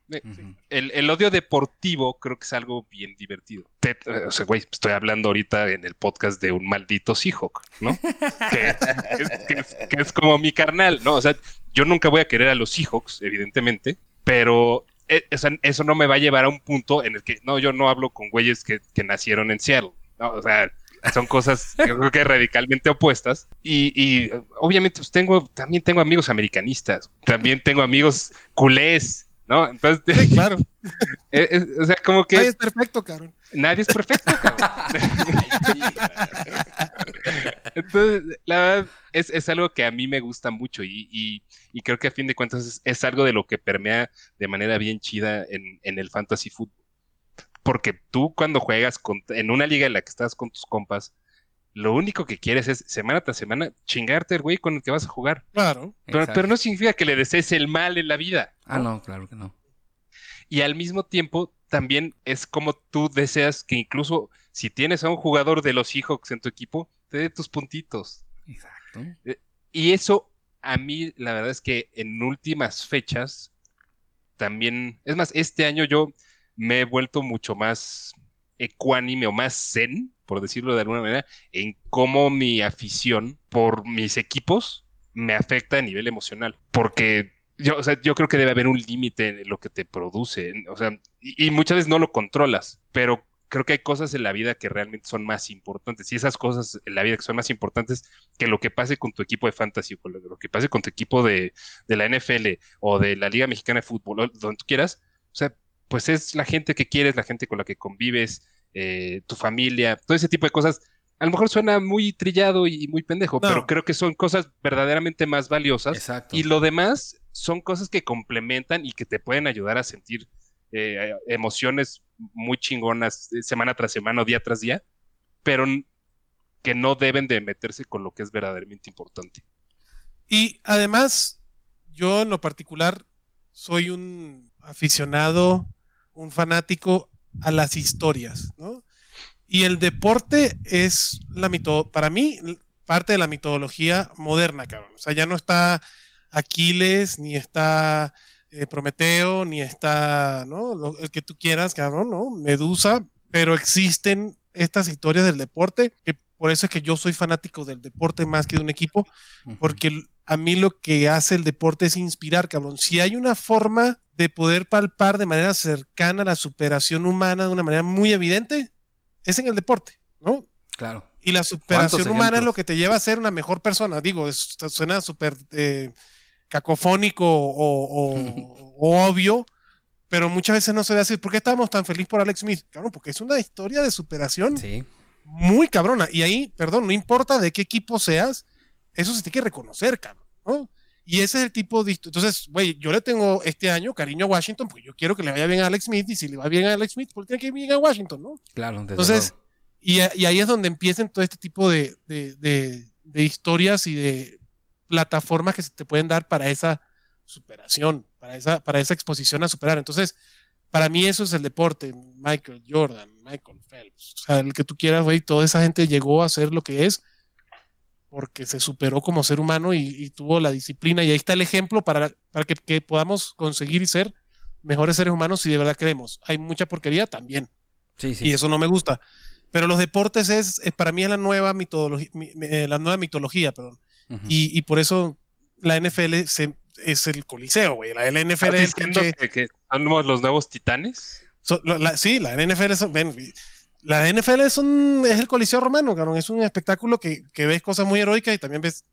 El, el odio deportivo creo que es algo bien divertido. Te- o sea, güey, estoy hablando ahorita en el podcast de un maldito Seahawk, ¿no? que, es, que es- que es como mi carnal, ¿no? O sea, yo nunca voy a querer a los Seahawks, evidentemente, pero eh, eso no me va a llevar a un punto en el que, no, yo no hablo con güeyes que, que nacieron en Seattle, ¿no? O sea, son cosas yo creo que radicalmente opuestas. Y, y, obviamente pues tengo, también tengo amigos americanistas, también tengo amigos culés, ¿no? Entonces, Sí, claro. o sea, como que Ay, es perfecto, cabrón. nadie es perfecto, cabrón. Entonces, la verdad, es, es algo que a mí me gusta mucho y, y- y creo que a fin de cuentas es, es algo de lo que permea de manera bien chida en, en el fantasy fútbol. Porque tú cuando juegas con- en una liga en la que estás con tus compas, lo único que quieres es semana tras semana chingarte el güey con el que vas a jugar. Claro. Pero, pero no significa que le desees el mal en la vida. Ah, no, claro que no. Y al mismo tiempo, también es como tú deseas que incluso si tienes a un jugador de los Seahawks en tu equipo, te dé tus puntitos. Exacto. Y eso a mí la verdad es que en últimas fechas también, es más, este año yo me he vuelto mucho más ecuánime o más zen, por decirlo de alguna manera, en cómo mi afición por mis equipos me afecta a nivel emocional. Porque yo, o sea, yo creo que debe haber un límite en lo que te produce. O sea, y, muchas veces no lo controlas, pero creo que hay cosas en la vida que realmente son más importantes. Y esas cosas en la vida que son más importantes que lo que pase con tu equipo de fantasy, o lo que pase con tu equipo de, de la NFL o de la Liga Mexicana de Fútbol, o donde tú quieras. O sea, pues es la gente que quieres, la gente con la que convives, eh, tu familia, todo ese tipo de cosas. A lo mejor suena muy trillado y muy pendejo, No. pero creo que son cosas verdaderamente más valiosas. Exacto. Y lo demás son cosas que complementan y que te pueden ayudar a sentir eh, emociones muy chingonas eh, semana tras semana o día tras día, pero que no deben de meterse con lo que es verdaderamente importante. Y además, yo en lo particular soy un aficionado, un fanático a las historias, ¿no? Y el deporte es la mito para mí parte de la mitología moderna, cabrón. O sea, ya no está Aquiles, ni está eh, Prometeo, ni está, ¿no? Lo- el que tú quieras, cabrón, ¿no? Medusa, pero existen estas historias del deporte, que por eso es que yo soy fanático del deporte más que de un equipo, porque a mí lo que hace el deporte es inspirar, cabrón. Si hay una forma de poder palpar de manera cercana la superación humana de una manera muy evidente, es en el deporte, ¿no? Claro. Y la superación humana es lo que te lleva a ser una mejor persona. Digo, es- suena súper eh, cacofónico o, o- o obvio, pero muchas veces no se ve así. ¿Por qué estamos tan felices por Alex Smith? Claro, porque es una historia de superación Sí. muy cabrona. Y ahí, perdón, no importa de qué equipo seas, eso se tiene que reconocer, cabrón, ¿no? Y ese es el tipo de... Entonces, güey, yo le tengo este año cariño a Washington porque yo quiero que le vaya bien a Alex Smith y si le va bien a Alex Smith, pues tiene que ir bien a Washington, ¿no? Claro. Entonces, y, y ahí es donde empiezan todo este tipo de, de- de- de historias y de plataformas que se te pueden dar para esa superación, para esa, para esa exposición a superar. Entonces, para mí eso es el deporte. Michael Jordan, Michael Phelps, o sea, el que tú quieras, güey, toda esa gente llegó a ser lo que es porque se superó como ser humano y, y tuvo la disciplina. Y ahí está el ejemplo para, para que, que podamos conseguir y ser mejores seres humanos si de verdad queremos. Hay mucha porquería también Sí, sí. y eso no me gusta. Pero los deportes es, es- para mí es la nueva mitología, mi- mi- eh, la nueva mitología, perdón. Ujú. Y, y por eso la NFL se- es el coliseo, güey. La, la NFL ¿Estás es pinche- que, que somos los nuevos titanes? so- la- la- sí, la NFL es, ven, la NFL es, un, es el coliseo romano, cabrón. Es un espectáculo que, que ves cosas muy heroicas y también ves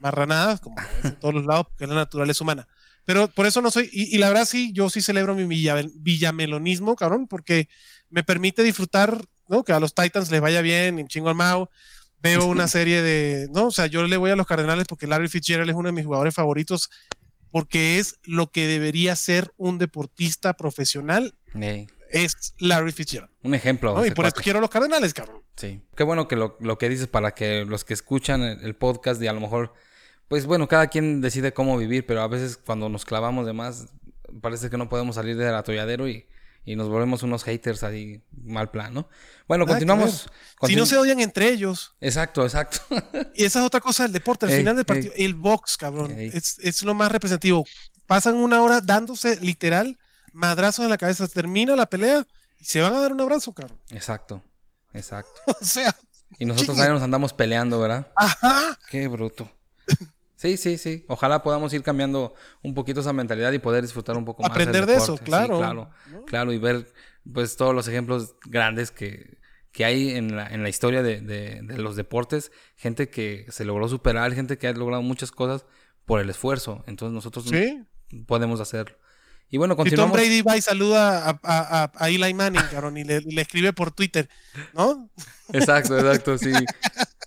marranadas, como ves en todos los lados, porque es la naturaleza humana. Pero por eso no soy, y, y la verdad sí, yo sí celebro mi villa- villamelonismo, cabrón, porque me permite disfrutar, ¿no? Que a los Titans les vaya bien, en chingo al Mao. Veo una serie de, no, o sea, yo le voy a los Cardenales porque Larry Fitzgerald es uno de mis jugadores favoritos, porque es lo que debería ser un deportista profesional, Ey, es Larry Fitzgerald. un ejemplo. ¿no? Y por eso quiero los Cardenales, cabrón. Sí. Qué bueno que lo, lo que dices para que los que escuchan el, el podcast y a lo mejor, pues bueno, cada quien decide cómo vivir, pero a veces cuando nos clavamos de más, parece que no podemos salir del atolladero y, y nos volvemos unos haters ahí, mal plan, ¿no? Bueno, Nada continuamos. Si no se odian entre ellos. Exacto, exacto. Y esa es otra cosa del deporte. Al Ey, final del ey. partido, el box, cabrón, es, es lo más representativo. Pasan una hora dándose literal madrazos en la cabeza. Termina la pelea y se van a dar un abrazo, cabrón. exacto, exacto. o sea, Y nosotros ahí nos andamos peleando, ¿verdad? ajá. Qué bruto. Sí, sí, sí. Ojalá podamos ir cambiando un poquito esa mentalidad y poder disfrutar un poco más. Aprender del de eso. Sí, claro. claro, ¿no? claro, y ver pues todos los ejemplos grandes que, que hay en la, en la historia de, de- de los deportes. Gente que se logró superar, gente que ha logrado muchas cosas por el esfuerzo. Entonces nosotros Sí. podemos hacerlo. Y bueno, Si Tom continuamos. Brady va y saluda a, a, a- Eli Manning, cabrón, y le, escribe por Twitter, ¿no? Exacto, exacto, sí.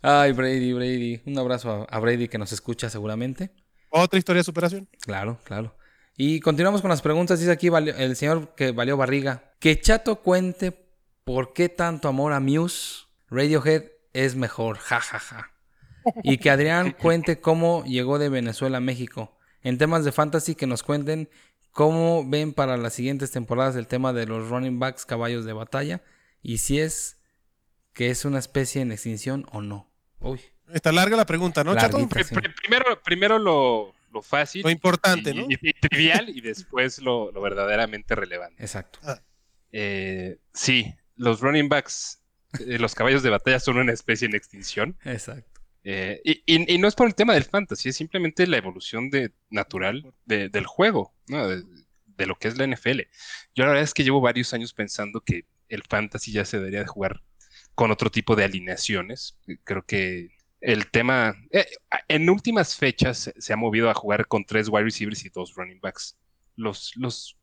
Ay, Brady, Brady. Un abrazo a, a Brady que nos escucha seguramente. Otra historia de superación. Claro, claro. Y continuamos con las preguntas. Dice aquí valió- el señor que valió barriga. Que Chato cuente por qué tanto amor a Muse. Radiohead es mejor. Ja, ja, ja. Y que Adrián cuente cómo llegó de Venezuela a México. En temas de fantasy, que nos cuenten cómo ven para las siguientes temporadas el tema de los running backs, caballos de batalla. Y si es que es una especie en extinción o no. Uy. Está larga la pregunta, ¿no, Chato? Sí. primero, primero lo, lo fácil. Lo importante, y, ¿no? y- y trivial y después lo, lo verdaderamente relevante. Exacto. Eh, sí, los running backs, eh, los caballos de batalla son una especie en extinción. Exacto. Eh, y, no es por el tema del fantasy, es simplemente la evolución de, natural de- del juego, de, lo que es la NFL. Yo la verdad es que llevo varios años pensando que el fantasy ya se debería de jugar con otro tipo de alineaciones. Creo que el tema, eh, en últimas fechas se, se ha movido a jugar con tres wide receivers y dos running backs. Los, los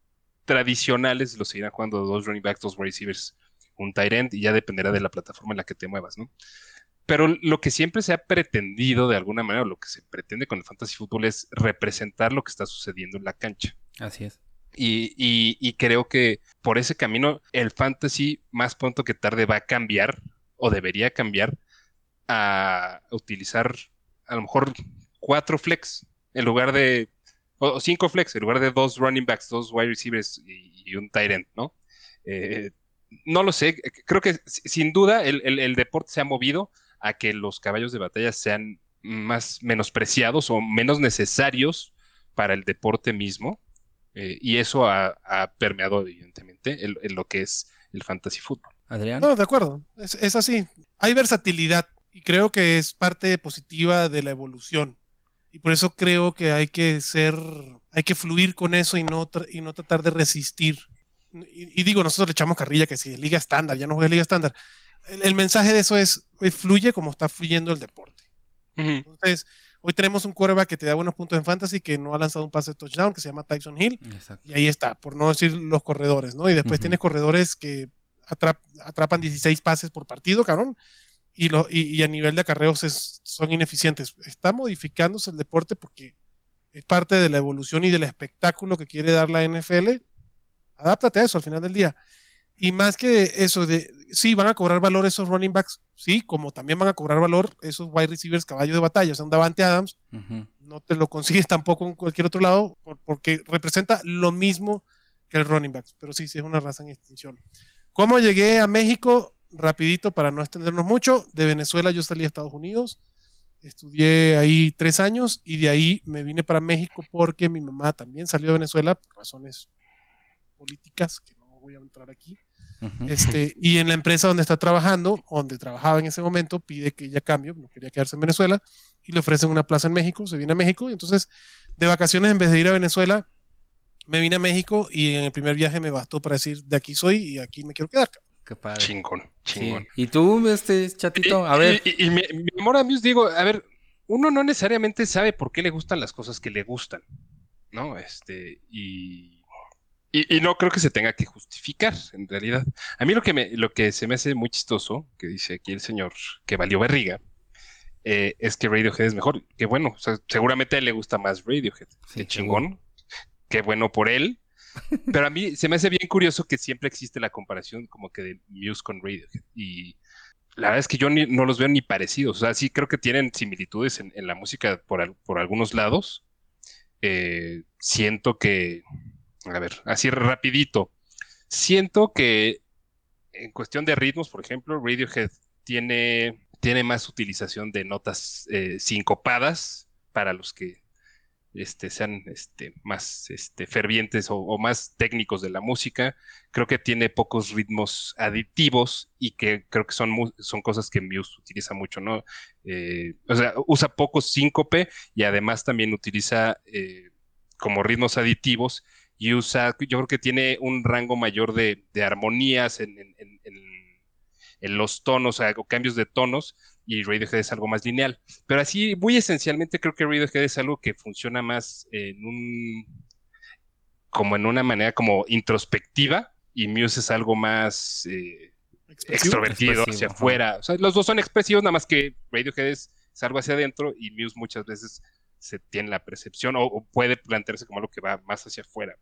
tradicionales los seguirán jugando dos running backs, dos wide receivers, un tight end y ya dependerá de la plataforma en la que te muevas, ¿no? Pero lo que siempre se ha pretendido de alguna manera, o lo que se pretende con el fantasy fútbol es representar lo que está sucediendo en la cancha. Así es. Y, y- y creo que por ese camino el fantasy más pronto que tarde va a cambiar o debería cambiar a utilizar a lo mejor cuatro flex en lugar de o cinco flex en lugar de dos running backs, dos wide receivers y, y un tight end, ¿no? Eh, no lo sé, creo que sin duda el, el- el deporte se ha movido a que los caballos de batalla sean más menospreciados o menos necesarios para el deporte mismo. Eh, y eso ha, ha permeado, evidentemente, en, en lo que es el fantasy fútbol. Adrián. No, de acuerdo. Es, es así. Hay versatilidad y creo que es parte positiva de la evolución. Y por eso creo que hay que ser, hay que fluir con eso y no, tra- y no tratar de resistir. Y, y digo, nosotros le echamos carrilla que si es liga estándar, ya no juega liga estándar. El, el mensaje de eso es, eh, fluye como está fluyendo el deporte. Entonces, hoy tenemos un quarterback que te da buenos puntos en fantasy que no ha lanzado un pase de touchdown, que se llama Tyson Hill. Exacto. Y ahí está, por no decir los corredores, ¿no? Y después tienes corredores que atrap- atrapan 16 pases por partido, cabrón. Y, lo, y, y a nivel de acarreos es- son ineficientes. Está modificándose el deporte porque es parte de la evolución y del espectáculo que quiere dar la NFL. Adáptate a eso al final del día. Y más que eso, de sí, van a cobrar valor esos running backs, sí, como también van a cobrar valor esos wide receivers caballo de batalla, o sea, un Davante Adams, no te lo consigues tampoco en cualquier otro lado por- porque representa lo mismo que el running back, pero sí, sí es una raza en extinción. ¿Cómo llegué a México? Rapidito para no extendernos mucho. De Venezuela yo salí a Estados Unidos, estudié ahí tres años y de ahí me vine para México porque mi mamá también salió de Venezuela por razones políticas que no voy a entrar aquí. Ujú. Este, y en la empresa donde está trabajando, donde trabajaba en ese momento, pide que ella cambie, no quería quedarse en Venezuela, y le ofrecen una plaza en México, se viene a México, y entonces de vacaciones en vez de ir a Venezuela, me vine a México y en el primer viaje me bastó para decir, de aquí soy y aquí me quiero quedar. Qué padre. Chingón, Sí. chingón. ¿Y tú, este chatito? A ver. Y, y- y mi, mi amor a Muse, digo, a ver, uno no necesariamente sabe por qué le gustan las cosas que le gustan, ¿no? Este, y, y, y no creo que se tenga que justificar, en realidad. A mí lo que, me, lo que se me hace muy chistoso, que dice aquí el señor que valió berriga, eh, es que Radiohead es mejor. Que bueno, o sea, seguramente a él le gusta más Radiohead. Sí, Qué chingón. Qué bueno por él. Pero a mí se me hace bien curioso que siempre existe la comparación como que de Muse con Radiohead. Y la verdad es que yo ni- no los veo ni parecidos. O sea, sí creo que tienen similitudes en, en la música por, al- por algunos lados. Eh, siento que, a ver, así rapidito. Siento que en cuestión de ritmos, por ejemplo, Radiohead tiene, tiene más utilización de notas eh, sincopadas para los que este, sean este, más este, fervientes o, más técnicos de la música. Creo que tiene pocos ritmos aditivos y que creo que son, son cosas que Muse utiliza mucho, ¿no? Eh, o sea, usa poco síncope y además también utiliza eh, como ritmos aditivos y usa, yo creo que tiene un rango mayor de, de armonías en, en- en- en- en los tonos, o, sea, o cambios de tonos, y Radiohead es algo más lineal. Pero así, muy esencialmente, creo que Radiohead es algo que funciona más en un, como en una manera como introspectiva, y Muse es algo más eh, extrovertido Expresivo, hacia ajá. afuera. O sea, los dos son expresivos, nada más que Radiohead es, es algo hacia adentro y Muse muchas veces se tiene la percepción o, o puede plantearse como algo que va más hacia afuera.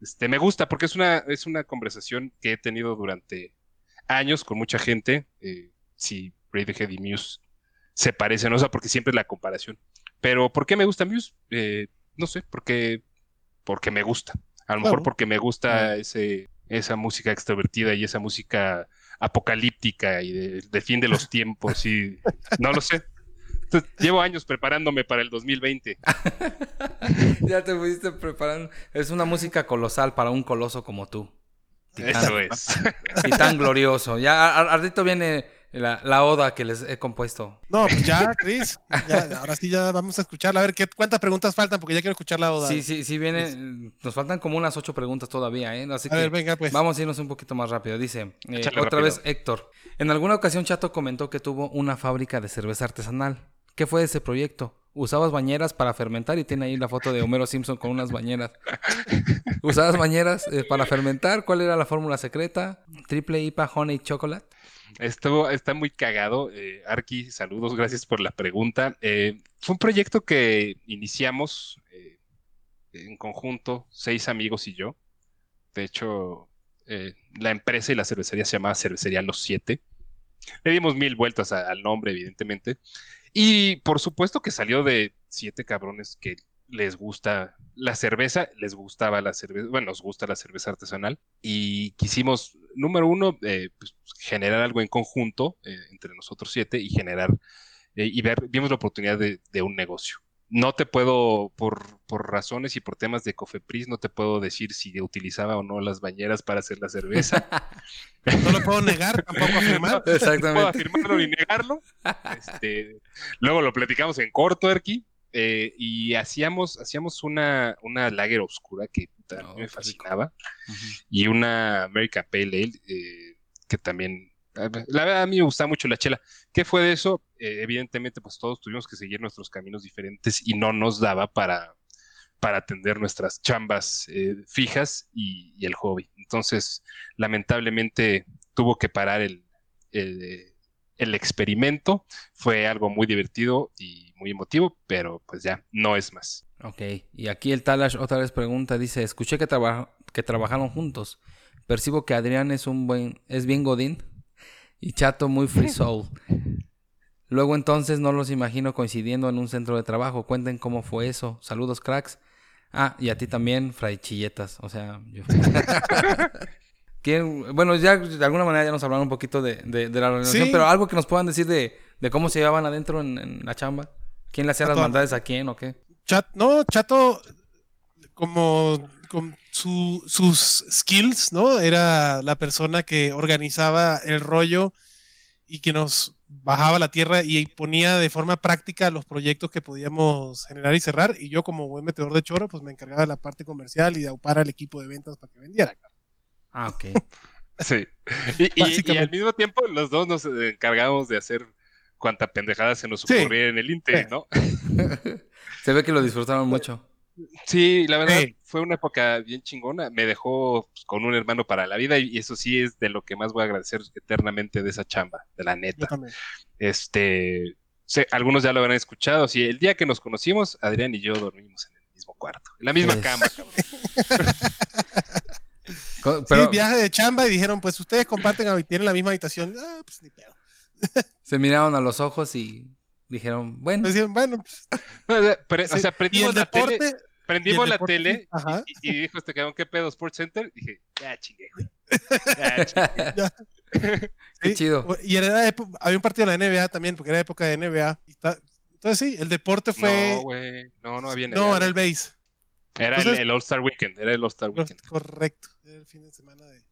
Este, me gusta porque es una, es una conversación que he tenido durante años con mucha gente. eh, si Radiohead y Muse se parecen, o sea, porque siempre es la comparación. Pero ¿por qué me gusta Muse? Eh, no sé, porque, porque me gusta. A lo mejor porque me gusta ese, esa música extrovertida y esa música apocalíptica y de, de fin de los tiempos y no lo sé. Entonces, llevo años preparándome para el 2020. ya te fuiste preparando. Es una música colosal para un coloso como tú. Eso es. Titán glorioso. Ya, ardito viene la, la, oda que les he compuesto. No, pues ya, Chris. Ya, ahora sí ya vamos a escucharla. A ver, ¿qué, ¿cuántas preguntas faltan? Porque ya quiero escuchar la oda. Sí, sí, sí, viene. Nos faltan como unas ocho preguntas todavía, ¿eh? Así a ver, venga, pues. Vamos a irnos un poquito más rápido. Dice, eh, otra vez Héctor. En alguna ocasión Chato comentó que tuvo una fábrica de cerveza artesanal. ¿Qué fue ese proyecto? Usabas bañeras para fermentar y tiene ahí la foto de Homero Simpson con unas bañeras. ¿Usabas bañeras eh, para fermentar? ¿Cuál era la fórmula secreta? ¿Triple IPA Honey Chocolate? Esto está muy cagado. Eh, Arki, saludos, gracias por la pregunta. Eh, fue un proyecto que iniciamos eh, en conjunto, seis amigos y yo. De hecho, la empresa y la cervecería se llamaba Cervecería Los Siete. Le dimos mil vueltas al nombre, evidentemente. Y por supuesto que salió de siete cabrones que les gusta la cerveza, les gustaba la cerveza, bueno, nos gusta la cerveza artesanal. Y quisimos, número uno, eh, pues, generar algo en conjunto eh, entre nosotros siete y generar eh, y ver, vimos la oportunidad de, de un negocio. No te puedo, por, por razones y por temas de Cofepris, no te puedo decir si utilizaba o no las bañeras para hacer la cerveza. No lo puedo negar, tampoco afirmar. No puedo Exactamente. afirmarlo ni negarlo. Este, luego lo platicamos en corto, Erki, eh, y hacíamos, hacíamos una, una lager oscura que puta, Oh, me fascinaba, y una American Pale Ale, eh, que también, la verdad a mí me gustaba mucho la chela. ¿Qué fue de eso? Eh, evidentemente, pues todos tuvimos que seguir nuestros caminos diferentes y no nos daba para, para atender nuestras chambas eh, fijas y, el hobby. Entonces, lamentablemente, tuvo que parar el, el, eh, el experimento. Fue algo muy divertido y muy emotivo, pero pues ya, no es más. Ok, y aquí el Talash otra vez pregunta, dice, escuché que, traba- que trabajaron juntos. Percibo que Adrián es un buen, es bien godín y Chato muy free soul. Luego entonces no los imagino coincidiendo en un centro de trabajo. Cuenten cómo fue eso. Saludos, cracks. Ah, y a ti también, Fray Chilletas. O sea, yo... ¿Quién- Bueno, ya de alguna manera ya nos hablaron un poquito de, de- de la organización, Sí. pero algo que nos puedan decir de, de cómo se llevaban adentro en, en la chamba. ¿Quién le hacía las maldades a quién o qué? Chat, no, Chato, como con su- sus skills, ¿no? Era la persona que organizaba el rollo y que nos bajaba a la tierra y ponía de forma práctica los proyectos que podíamos generar y cerrar. Y yo, como buen metedor de choro, pues me encargaba de la parte comercial y de aupar al equipo de ventas para que vendiera. Ah, ok. Sí. Y, y- al mismo tiempo, los dos nos encargábamos de hacer cuanta pendejada se nos Sí. ocurriera en el Inter, Sí. ¿no? Se ve que lo disfrutaron mucho. Sí, la verdad Sí. fue una época bien chingona. Me dejó pues, con un hermano para la vida y eso sí es de lo que más voy a agradecer eternamente de esa chamba, de la Yo neta. también. Este, sé, algunos ya lo habrán escuchado. Sí, el día que nos conocimos, Adrián y yo dormimos en el mismo cuarto, en la misma Pues- cama. cabrón. Co- Sí, Pero viaje de chamba y dijeron, pues ustedes comparten, tienen la misma habitación. Ah, pues ni pedo. se miraron a los ojos y dijeron, bueno, decían, bueno, pues, sí. o sea, prendimos el la tele, deporte, prendimos el la tele y, y dijo este cabrón, ¿qué pedo? Sports Center. Dije, ya chingué, güey. Ya chingué. qué Sí, chido. Y era época, había un partido de la NBA también, porque era época de NBA. y entonces sí, el deporte fue. No, güey. No, no había No, NBA. era el base. Era el- Entonces- el, All-Star Weekend. Era el All-Star Weekend. Correcto. Era el fin de semana de-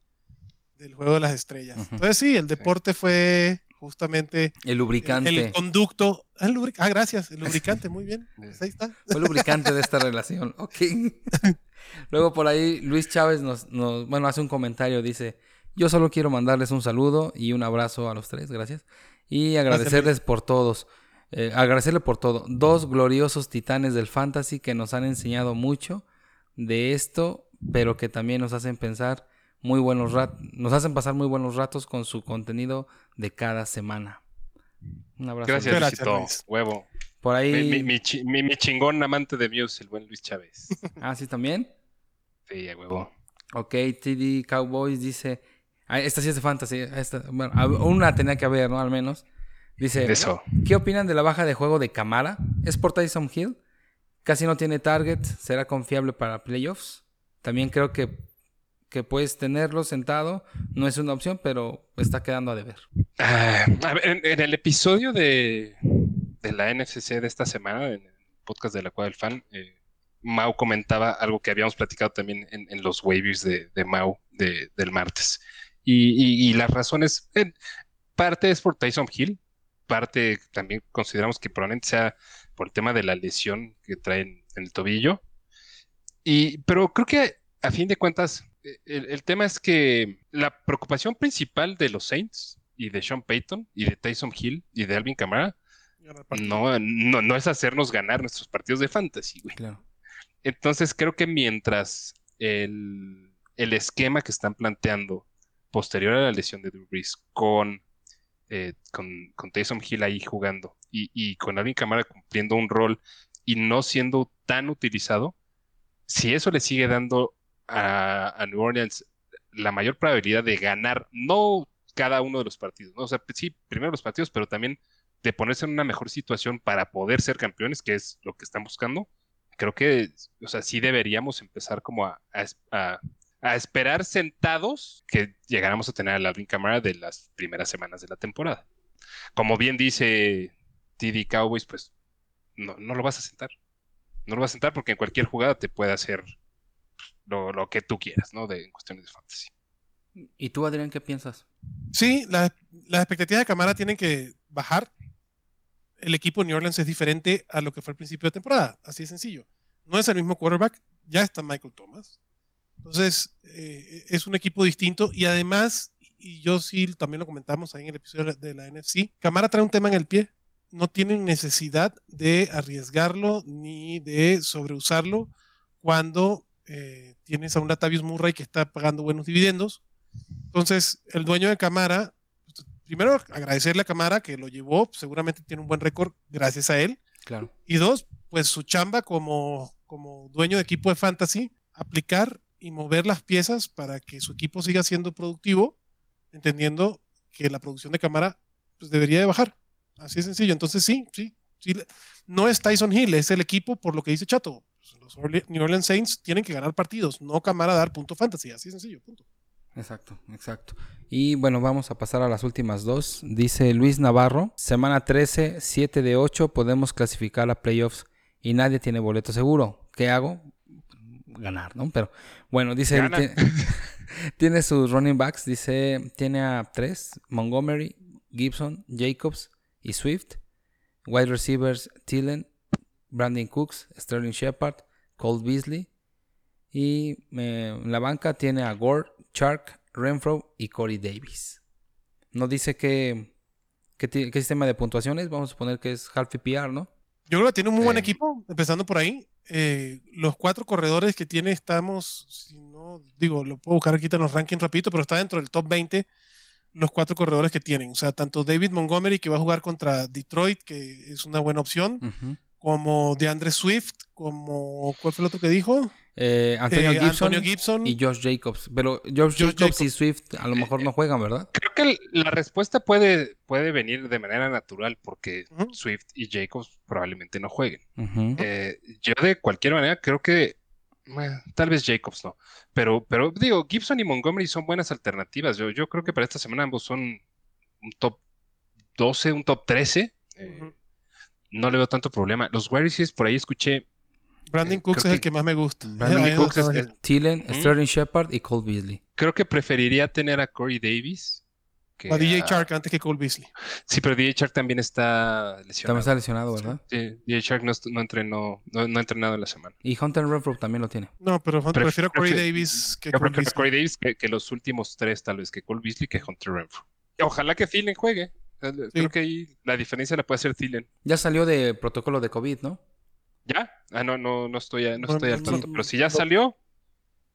del juego de las estrellas. Entonces sí, el deporte fue justamente El el, lubricante. el conducto. Ah, el lubric- ah, gracias, el lubricante, muy bien. Pues ahí está. Fue el lubricante de esta relación. Ok. Luego por ahí Luis Chávez nos, nos, bueno, hace un comentario, dice, yo solo quiero mandarles un saludo y un abrazo a los tres, gracias. Y agradecerles por todos. eh, agradecerle por todo. Dos gloriosos titanes del fantasy que nos han enseñado mucho de esto, pero que también nos hacen pensar muy buenos ratos, nos hacen pasar muy buenos ratos con su contenido de cada semana. Un abrazo. Gracias, Luis. Gracias, Luisito. Luis. Huevo. Por ahí. Mi, mi- mi chi- mi- mi chingón amante de Muse, el buen Luis Chávez. Ah, sí, también. Sí, a huevo. Ok, TD Cowboys dice. ah, esta sí es de fantasy. Esta, bueno, una tenía que haber, ¿no? Al menos. Dice. Eso. ¿Qué opinan de la baja de juego de Camara? ¿Es por Tyson Hill? Casi no tiene target. ¿Será confiable para playoffs? También creo que, que puedes tenerlo sentado. No es una opción, pero está quedando a deber. Ah, ver, en, el episodio de, de la NFCC de esta semana, en el podcast de la Cueva del Fan, eh, Mau comentaba algo que habíamos platicado también en, los waivers de, Mau del martes. Y, las razones, parte es por Tyson Hill, parte también consideramos que probablemente sea por el tema de la lesión que trae en, el tobillo. Y, pero creo que a fin de cuentas, e, el, tema es que la preocupación principal de los Saints y de Sean Payton y de Tyson Hill y de Alvin Kamara no, no, no, es hacernos ganar nuestros partidos de fantasy, güey. Claro. Entonces creo que mientras el, esquema que están planteando posterior a la lesión de Drew Brees con, eh, con, con, Taysom Hill ahí jugando y, con Alvin Kamara cumpliendo un rol y no siendo tan utilizado, si eso le sigue dando a, New Orleans la mayor probabilidad de ganar, no cada uno de los partidos, ¿no? o sea, sí, primero los partidos, pero también de ponerse en una mejor situación para poder ser campeones, que es lo que están buscando, creo que, o sea, sí deberíamos empezar como a, esperar sentados que llegáramos a tener a Alvin Camara de las primeras semanas de la temporada. Como bien dice TD Cowboys, pues no, no lo vas a sentar. No lo vas a sentar porque en cualquier jugada te puede hacer lo, que tú quieras, ¿no? De, en cuestiones de fantasy. ¿Y tú, Adrián, qué piensas? Sí, las expectativas de Camara tienen que bajar el equipo de New Orleans es diferente a lo que fue al principio de temporada. Así de sencillo. No es el mismo quarterback, ya está Michael Thomas. Entonces, eh, es un equipo distinto y además, y yo sí también lo comentamos ahí en el episodio de la NFC, Camara trae un tema en el pie. No tienen necesidad de arriesgarlo ni de sobreusarlo cuando eh, tienes a un Latavius Murray que está pagando buenos dividendos. Entonces, el dueño de Camara primero, agradecerle a Camara que lo llevó, seguramente tiene un buen récord gracias a él. Claro. Y dos, pues su chamba como, como dueño de equipo de fantasy, aplicar y mover las piezas para que su equipo siga siendo productivo, entendiendo que la producción de Camara pues, debería de bajar. Así de sencillo. Entonces sí, sí, sí. No es Tyson Hill, es el equipo por lo que dice Chato. Los New Orleans Saints tienen que ganar partidos, no Camara dar punto fantasy. Así de sencillo, punto. Exacto, exacto. Y bueno, vamos a pasar a las últimas dos. Dice Luis Navarro, semana 13, 7 de 8, podemos clasificar a playoffs y nadie tiene boleto seguro. ¿Qué hago? Ganar, ¿no? Pero bueno, dice, tiene, tiene, sus running backs, dice, tiene a tres, Montgomery, Gibson, Jacobs y Swift. Wide receivers, Tillen, Brandon Cooks, Sterling Shepard, Cole Beasley. Y eh, en la banca tiene a Gore, Chark, Renfro y Corey Davis. No dice qué, qué, sistema de puntuaciones, vamos a suponer que es half PPR, ¿no? Yo creo que tiene un muy buen eh. equipo, empezando por ahí. Eh, los cuatro corredores que tiene, estamos, si no, digo, lo puedo buscar aquí en los rankings rapidito, pero está dentro del top 20 los cuatro corredores que tienen. O sea, tanto David Montgomery, que va a jugar contra Detroit, que es una buena opción, como DeAndre Swift, como, ¿cuál fue el otro que dijo? Eh, Antonio, Gibson y Josh Jacobs. Pero Josh, Jacobs, y Swift a lo mejor no juegan, ¿verdad? Creo que la respuesta puede, puede venir de manera natural porque Swift y Jacobs probablemente no jueguen. Eh, yo de cualquier manera creo que tal vez Jacobs no. Pero, pero digo, Gibson y Montgomery son buenas alternativas. Yo, yo creo que para esta semana ambos son un top 12, un top 13. Eh, no le veo tanto problema. Los Warriors por ahí escuché Brandon eh, Cooks es el que más me gusta. Brandon Cooks es Thielen, Sterling Shepard y Cole Beasley. Creo que preferiría tener a Corey Davis. Que a DJ Chark antes que Cole Beasley. Sí, pero DJ Chark también está lesionado. También está lesionado, ¿verdad? Sí, DJ Chark no, entrenó, no, ha entrenado en la semana. Y Hunter Renfro también lo tiene. No, pero prefiero a Corey Davis que Cole Beasley. Corey Davis que, los últimos tres, tal vez, que Cole Beasley que Hunter Renfro. Ojalá que Thielen juegue. Creo que ahí la diferencia la puede hacer Thielen. Ya salió de protocolo de COVID, ¿no? ¿Ya? Ah, no, no, no estoy, no estoy al tanto. Pero si ya salió.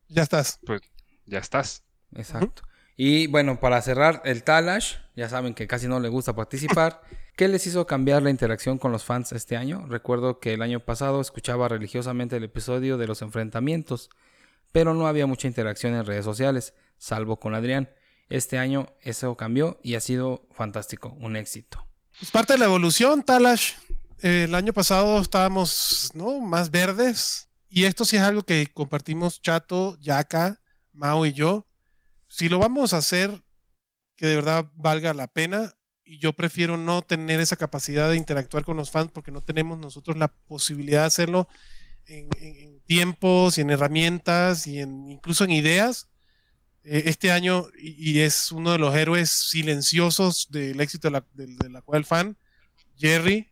Ya estás. Pues ya estás. Exacto. Y bueno, para cerrar el Talash, ya saben que casi no le gusta participar. ¿Qué les hizo cambiar la interacción con los fans este año? Recuerdo que el año pasado escuchaba religiosamente el episodio de los enfrentamientos, pero no había mucha interacción en redes sociales, salvo con Adrián. Este año eso cambió y ha sido fantástico, un éxito. Es parte de la evolución, Talash el año pasado estábamos ¿no? más verdes y esto sí es algo que compartimos Chato, Yaka, Mao y yo. Si lo vamos a hacer que de verdad valga la pena y yo prefiero no tener esa capacidad de interactuar con los fans porque no tenemos nosotros la posibilidad de hacerlo en, en tiempos y en herramientas y en, incluso en ideas. Eh, este año, y, es uno de los héroes silenciosos del éxito de la, de la cual fan, Jerry,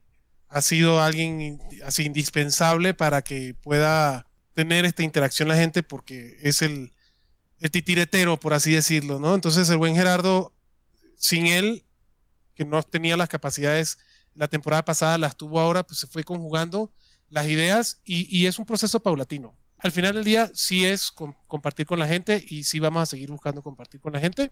ha sido alguien así indispensable para que pueda tener esta interacción la gente porque es el, el titiretero, por así decirlo, ¿no? Entonces el buen Gerardo, sin él, que no tenía las capacidades la temporada pasada, las tuvo ahora, pues se fue conjugando las ideas y, y es un proceso paulatino. Al final del día sí es con, compartir con la gente y sí vamos a seguir buscando compartir con la gente,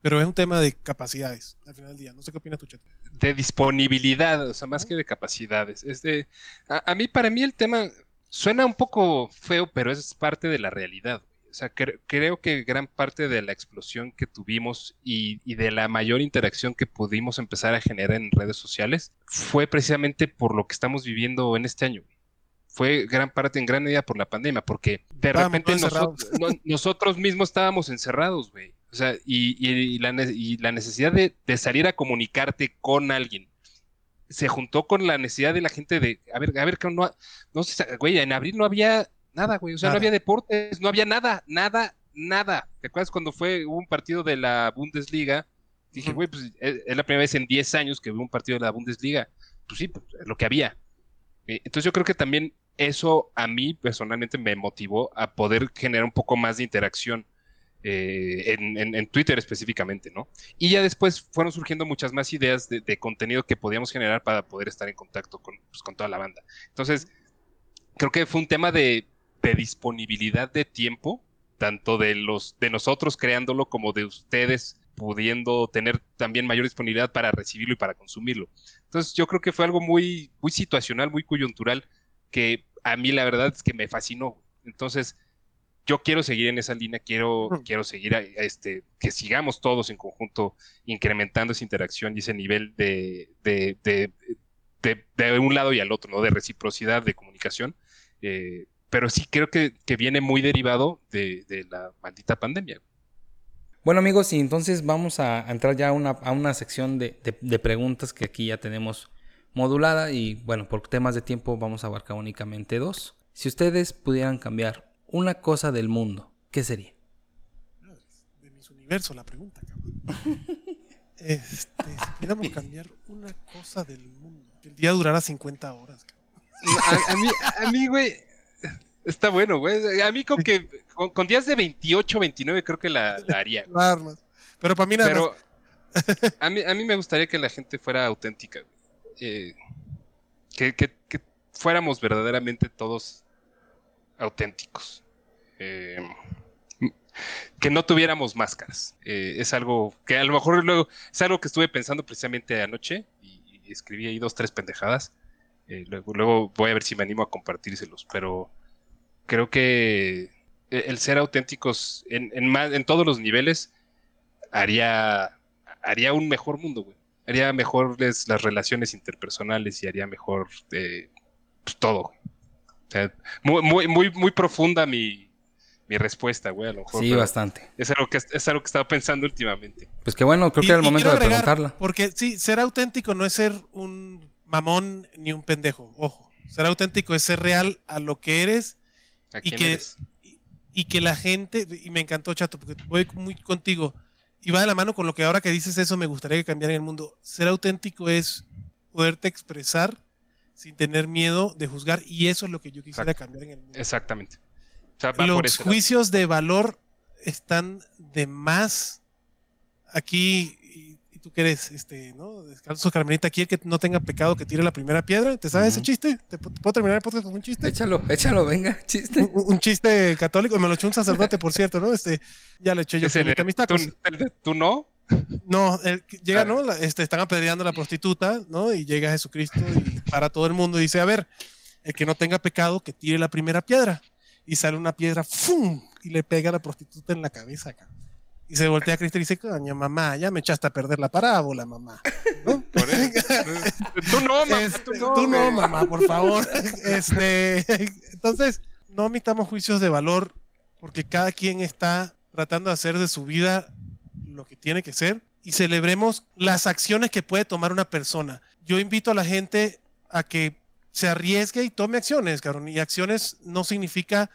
pero es un tema de capacidades al final del día. No sé qué opinas tú, Chet. De disponibilidad, o sea, más que de capacidades. Es de, a, a mí, para mí el tema suena un poco feo, pero es parte de la realidad. O sea, cre creo que gran parte de la explosión que tuvimos y, y, de la mayor interacción que pudimos empezar a generar en redes sociales fue precisamente por lo que estamos viviendo en este año. Fue gran parte, en gran medida por la pandemia, porque de Estábamos repente nosotros, no, nosotros mismos estábamos encerrados, güey. O sea, y, y, la, y la necesidad de, de salir a comunicarte con alguien se juntó con la necesidad de la gente de, a ver, a ver, no, no sé, güey, en abril no había nada, güey, o sea, nada. no había deportes, no había nada, nada, nada. ¿Te acuerdas cuando fue hubo un partido de la Bundesliga? Dije, güey, pues es, es, la primera vez en 10 años que hubo un partido de la Bundesliga. Pues sí, pues, es lo que había. Eh, entonces yo creo que también eso a mí personalmente me motivó a poder generar un poco más de interacción eh, en, Twitter específicamente, ¿no? Y ya después fueron surgiendo muchas más ideas de, contenido que podíamos generar para poder estar en contacto con, pues, con toda la banda. Entonces, creo que fue un tema de, de, disponibilidad de tiempo, tanto de los de nosotros creándolo como de ustedes pudiendo tener también mayor disponibilidad para recibirlo y para consumirlo. Entonces, yo creo que fue algo muy, muy situacional, muy coyuntural, que a mí la verdad es que me fascinó. Entonces, yo quiero seguir en esa línea, quiero, -huh. quiero seguir, a, este, que sigamos todos en conjunto incrementando esa interacción y ese nivel de, de, de, de, de un lado y al otro, ¿no? De reciprocidad, de comunicación. Eh, pero sí creo que, que, viene muy derivado de, de la maldita pandemia. Bueno amigos, y entonces vamos a entrar ya a una, a una sección de, de, de, preguntas que aquí ya tenemos modulada y bueno, por temas de tiempo vamos a abarcar únicamente dos. Si ustedes pudieran cambiar una cosa del mundo, ¿qué sería? De mis universos la pregunta, cabrón. este, si pudiéramos cambiar una cosa del mundo, el día durara 50 horas, cabrón. A, a, mí, a mí, güey, está bueno, güey. A mí con que con, con, días de 28, 29 creo que la, la haría. Güey. Pero para mí nada Pero a, mí, a mí me gustaría que la gente fuera auténtica. Eh, que, que, que, fuéramos verdaderamente todos auténticos. Eh, que no tuviéramos máscaras. Eh, es algo que a lo mejor luego es algo que estuve pensando precisamente anoche y, y escribí ahí dos, tres pendejadas. Eh, luego, luego voy a ver si me animo a compartírselos, pero creo que el ser auténticos en, en, más, en todos los niveles haría, haría un mejor mundo, güey. Haría mejores las relaciones interpersonales y haría mejor eh, pues, todo. Güey. O sea, muy, muy, muy, muy profunda mi, mi respuesta, güey, a lo mejor. Sí, bastante. Es algo, que, es algo que estaba pensando últimamente. Pues que bueno, creo y, que era el momento de agregar, preguntarla. Porque sí, ser auténtico no es ser un mamón ni un pendejo, ojo. Ser auténtico es ser real a lo que eres y que, eres? y que la gente, y me encantó, Chato, porque voy muy contigo, y va de la mano con lo que ahora que dices eso me gustaría que cambiara en el mundo. Ser auténtico es poderte expresar sin tener miedo de juzgar y eso es lo que yo quisiera Exacto. cambiar en el mundo. Exactamente. O sea, Los juicios lado. de valor están de más aquí tú que eres este, ¿no? Descalzo Carmelita aquí el que no tenga pecado que tire la primera piedra. ¿Te sabes uh -huh. ese chiste? ¿Te puedo terminar el podcast con un chiste? Échalo, échalo, venga, chiste. Un, un chiste católico, me lo echó un sacerdote, por cierto, ¿no? Este, ya le eché yo a mis tacos. ¿Tú, ¿Tú no? No, el, llega, ¿no? Este, están apedreando a la prostituta, ¿no? Y llega Jesucristo y para todo el mundo y dice, a ver, el que no tenga pecado, que tire la primera piedra. Y sale una piedra, ¡fum! Y le pega a la prostituta en la cabeza, acá. Y se voltea a Cristo y dice, coño, mamá, ya me echaste a perder la parábola, mamá. ¿No? tú no, mamá. Este, tú, no, tú no, mamá, por favor. Este, entonces, no omitamos juicios de valor porque cada quien está tratando de hacer de su vida lo que tiene que ser y celebremos las acciones que puede tomar una persona. Yo invito a la gente a que se arriesgue y tome acciones, cabrón. Y acciones no significa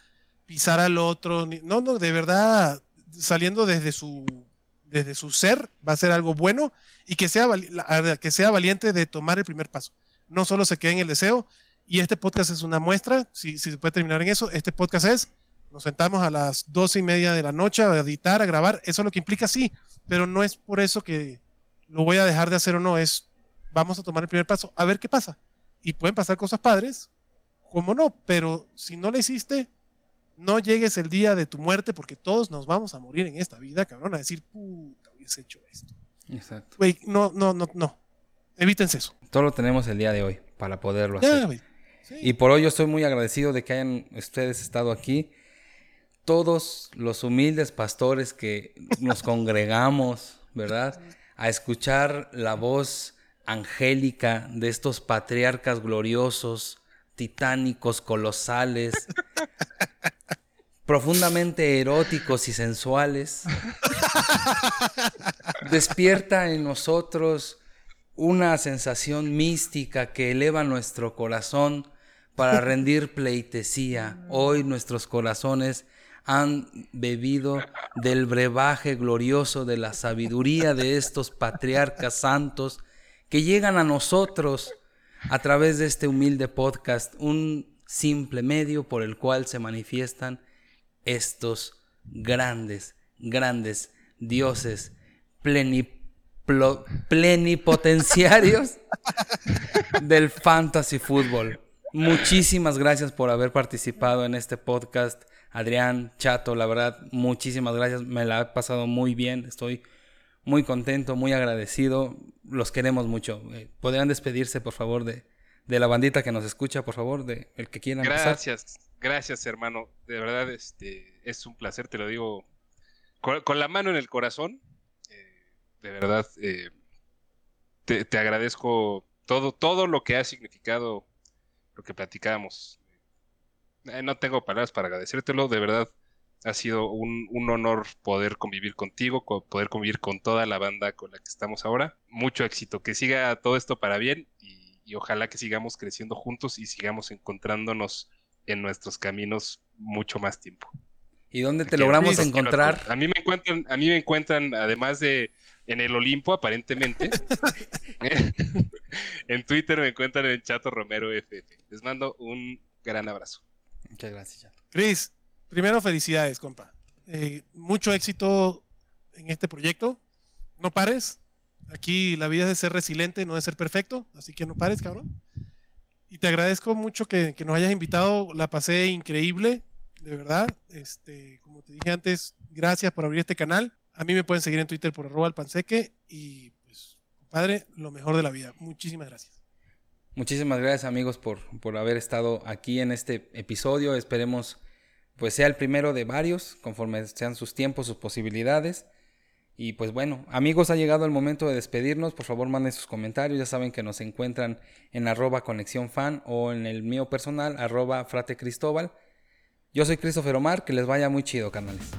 pisar al otro. no, no, de verdad, saliendo desde su, desde su ser, va a ser algo bueno y que sea, que sea valiente de tomar el primer paso. No solo se quede en el deseo. Y este podcast es una muestra, si, si se puede terminar en eso, este podcast es, nos sentamos a las doce y media de la noche a editar, a grabar, eso es lo que implica, sí, pero no es por eso que lo voy a dejar de hacer o no, es vamos a tomar el primer paso, a ver qué pasa. Y pueden pasar cosas padres, como no, pero si no lo hiciste, no llegues el día de tu muerte porque todos nos vamos a morir en esta vida, cabrón, a decir, puta, hubiese hecho esto. Exacto. Güey, no, no, no, no. Evítense eso. Todo lo tenemos el día de hoy para poderlo hacer. Y por hoy yo estoy muy agradecido de que hayan ustedes estado aquí. Todos los humildes pastores que nos congregamos, ¿verdad? A escuchar la voz angélica de estos patriarcas gloriosos, titánicos, colosales, profundamente eróticos y sensuales, despierta en nosotros una sensación mística que eleva nuestro corazón para rendir pleitesía. Hoy nuestros corazones han bebido del brebaje glorioso de la sabiduría de estos patriarcas santos que llegan a nosotros a través de este humilde podcast, un simple medio por el cual se manifiestan estos grandes, grandes dioses plenipotenciarios del fantasy fútbol. Muchísimas gracias por haber participado en este podcast. Adrián, Chato, la verdad, muchísimas gracias. Me la he pasado muy bien. Estoy muy contento, muy agradecido. Los queremos mucho. Eh, ¿Podrían despedirse, por favor, de, la bandita que nos escucha, por favor, de el que quieran Gracias, gracias, hermano. De verdad, este es un placer, te lo digo con, la mano en el corazón. Eh, de verdad, eh, te, agradezco todo, todo lo que ha significado lo que platicábamos. no tengo palabras para agradecértelo, de verdad ha sido un, honor poder convivir contigo, poder convivir con toda la banda con la que estamos ahora. Mucho éxito, que siga todo esto para bien y, ojalá que sigamos creciendo juntos y sigamos encontrándonos en nuestros caminos mucho más tiempo. ¿Y dónde te logramos encontrar? A mí me encuentran, a mí me encuentran, además de en el Olimpo, aparentemente. en Twitter me encuentran en Chato Romero FF. Les mando un gran abrazo. Muchas gracias, Chato. Chris, primero felicidades, compa. Eh, mucho éxito en este proyecto. No pares. Aquí la vida es de ser resiliente, no de ser perfecto. Así que no pares, cabrón. Y te agradezco mucho que, nos hayas invitado. La pasé increíble, de verdad. Este, como te dije antes, gracias por abrir este canal. A mí me pueden seguir en Twitter por arroba panseque. Y pues, compadre, lo mejor de la vida. Muchísimas gracias. Muchísimas gracias amigos por, por haber estado aquí en este episodio. Esperemos pues sea el primero de varios, conforme sean sus tiempos, sus posibilidades. Y pues bueno, amigos, ha llegado el momento de despedirnos. Por favor, manden sus comentarios. Ya saben que nos encuentran en arroba conexión fan o en el mío personal, arroba frate Cristóbal. Yo soy Christopher Omar, que les vaya muy chido, canales.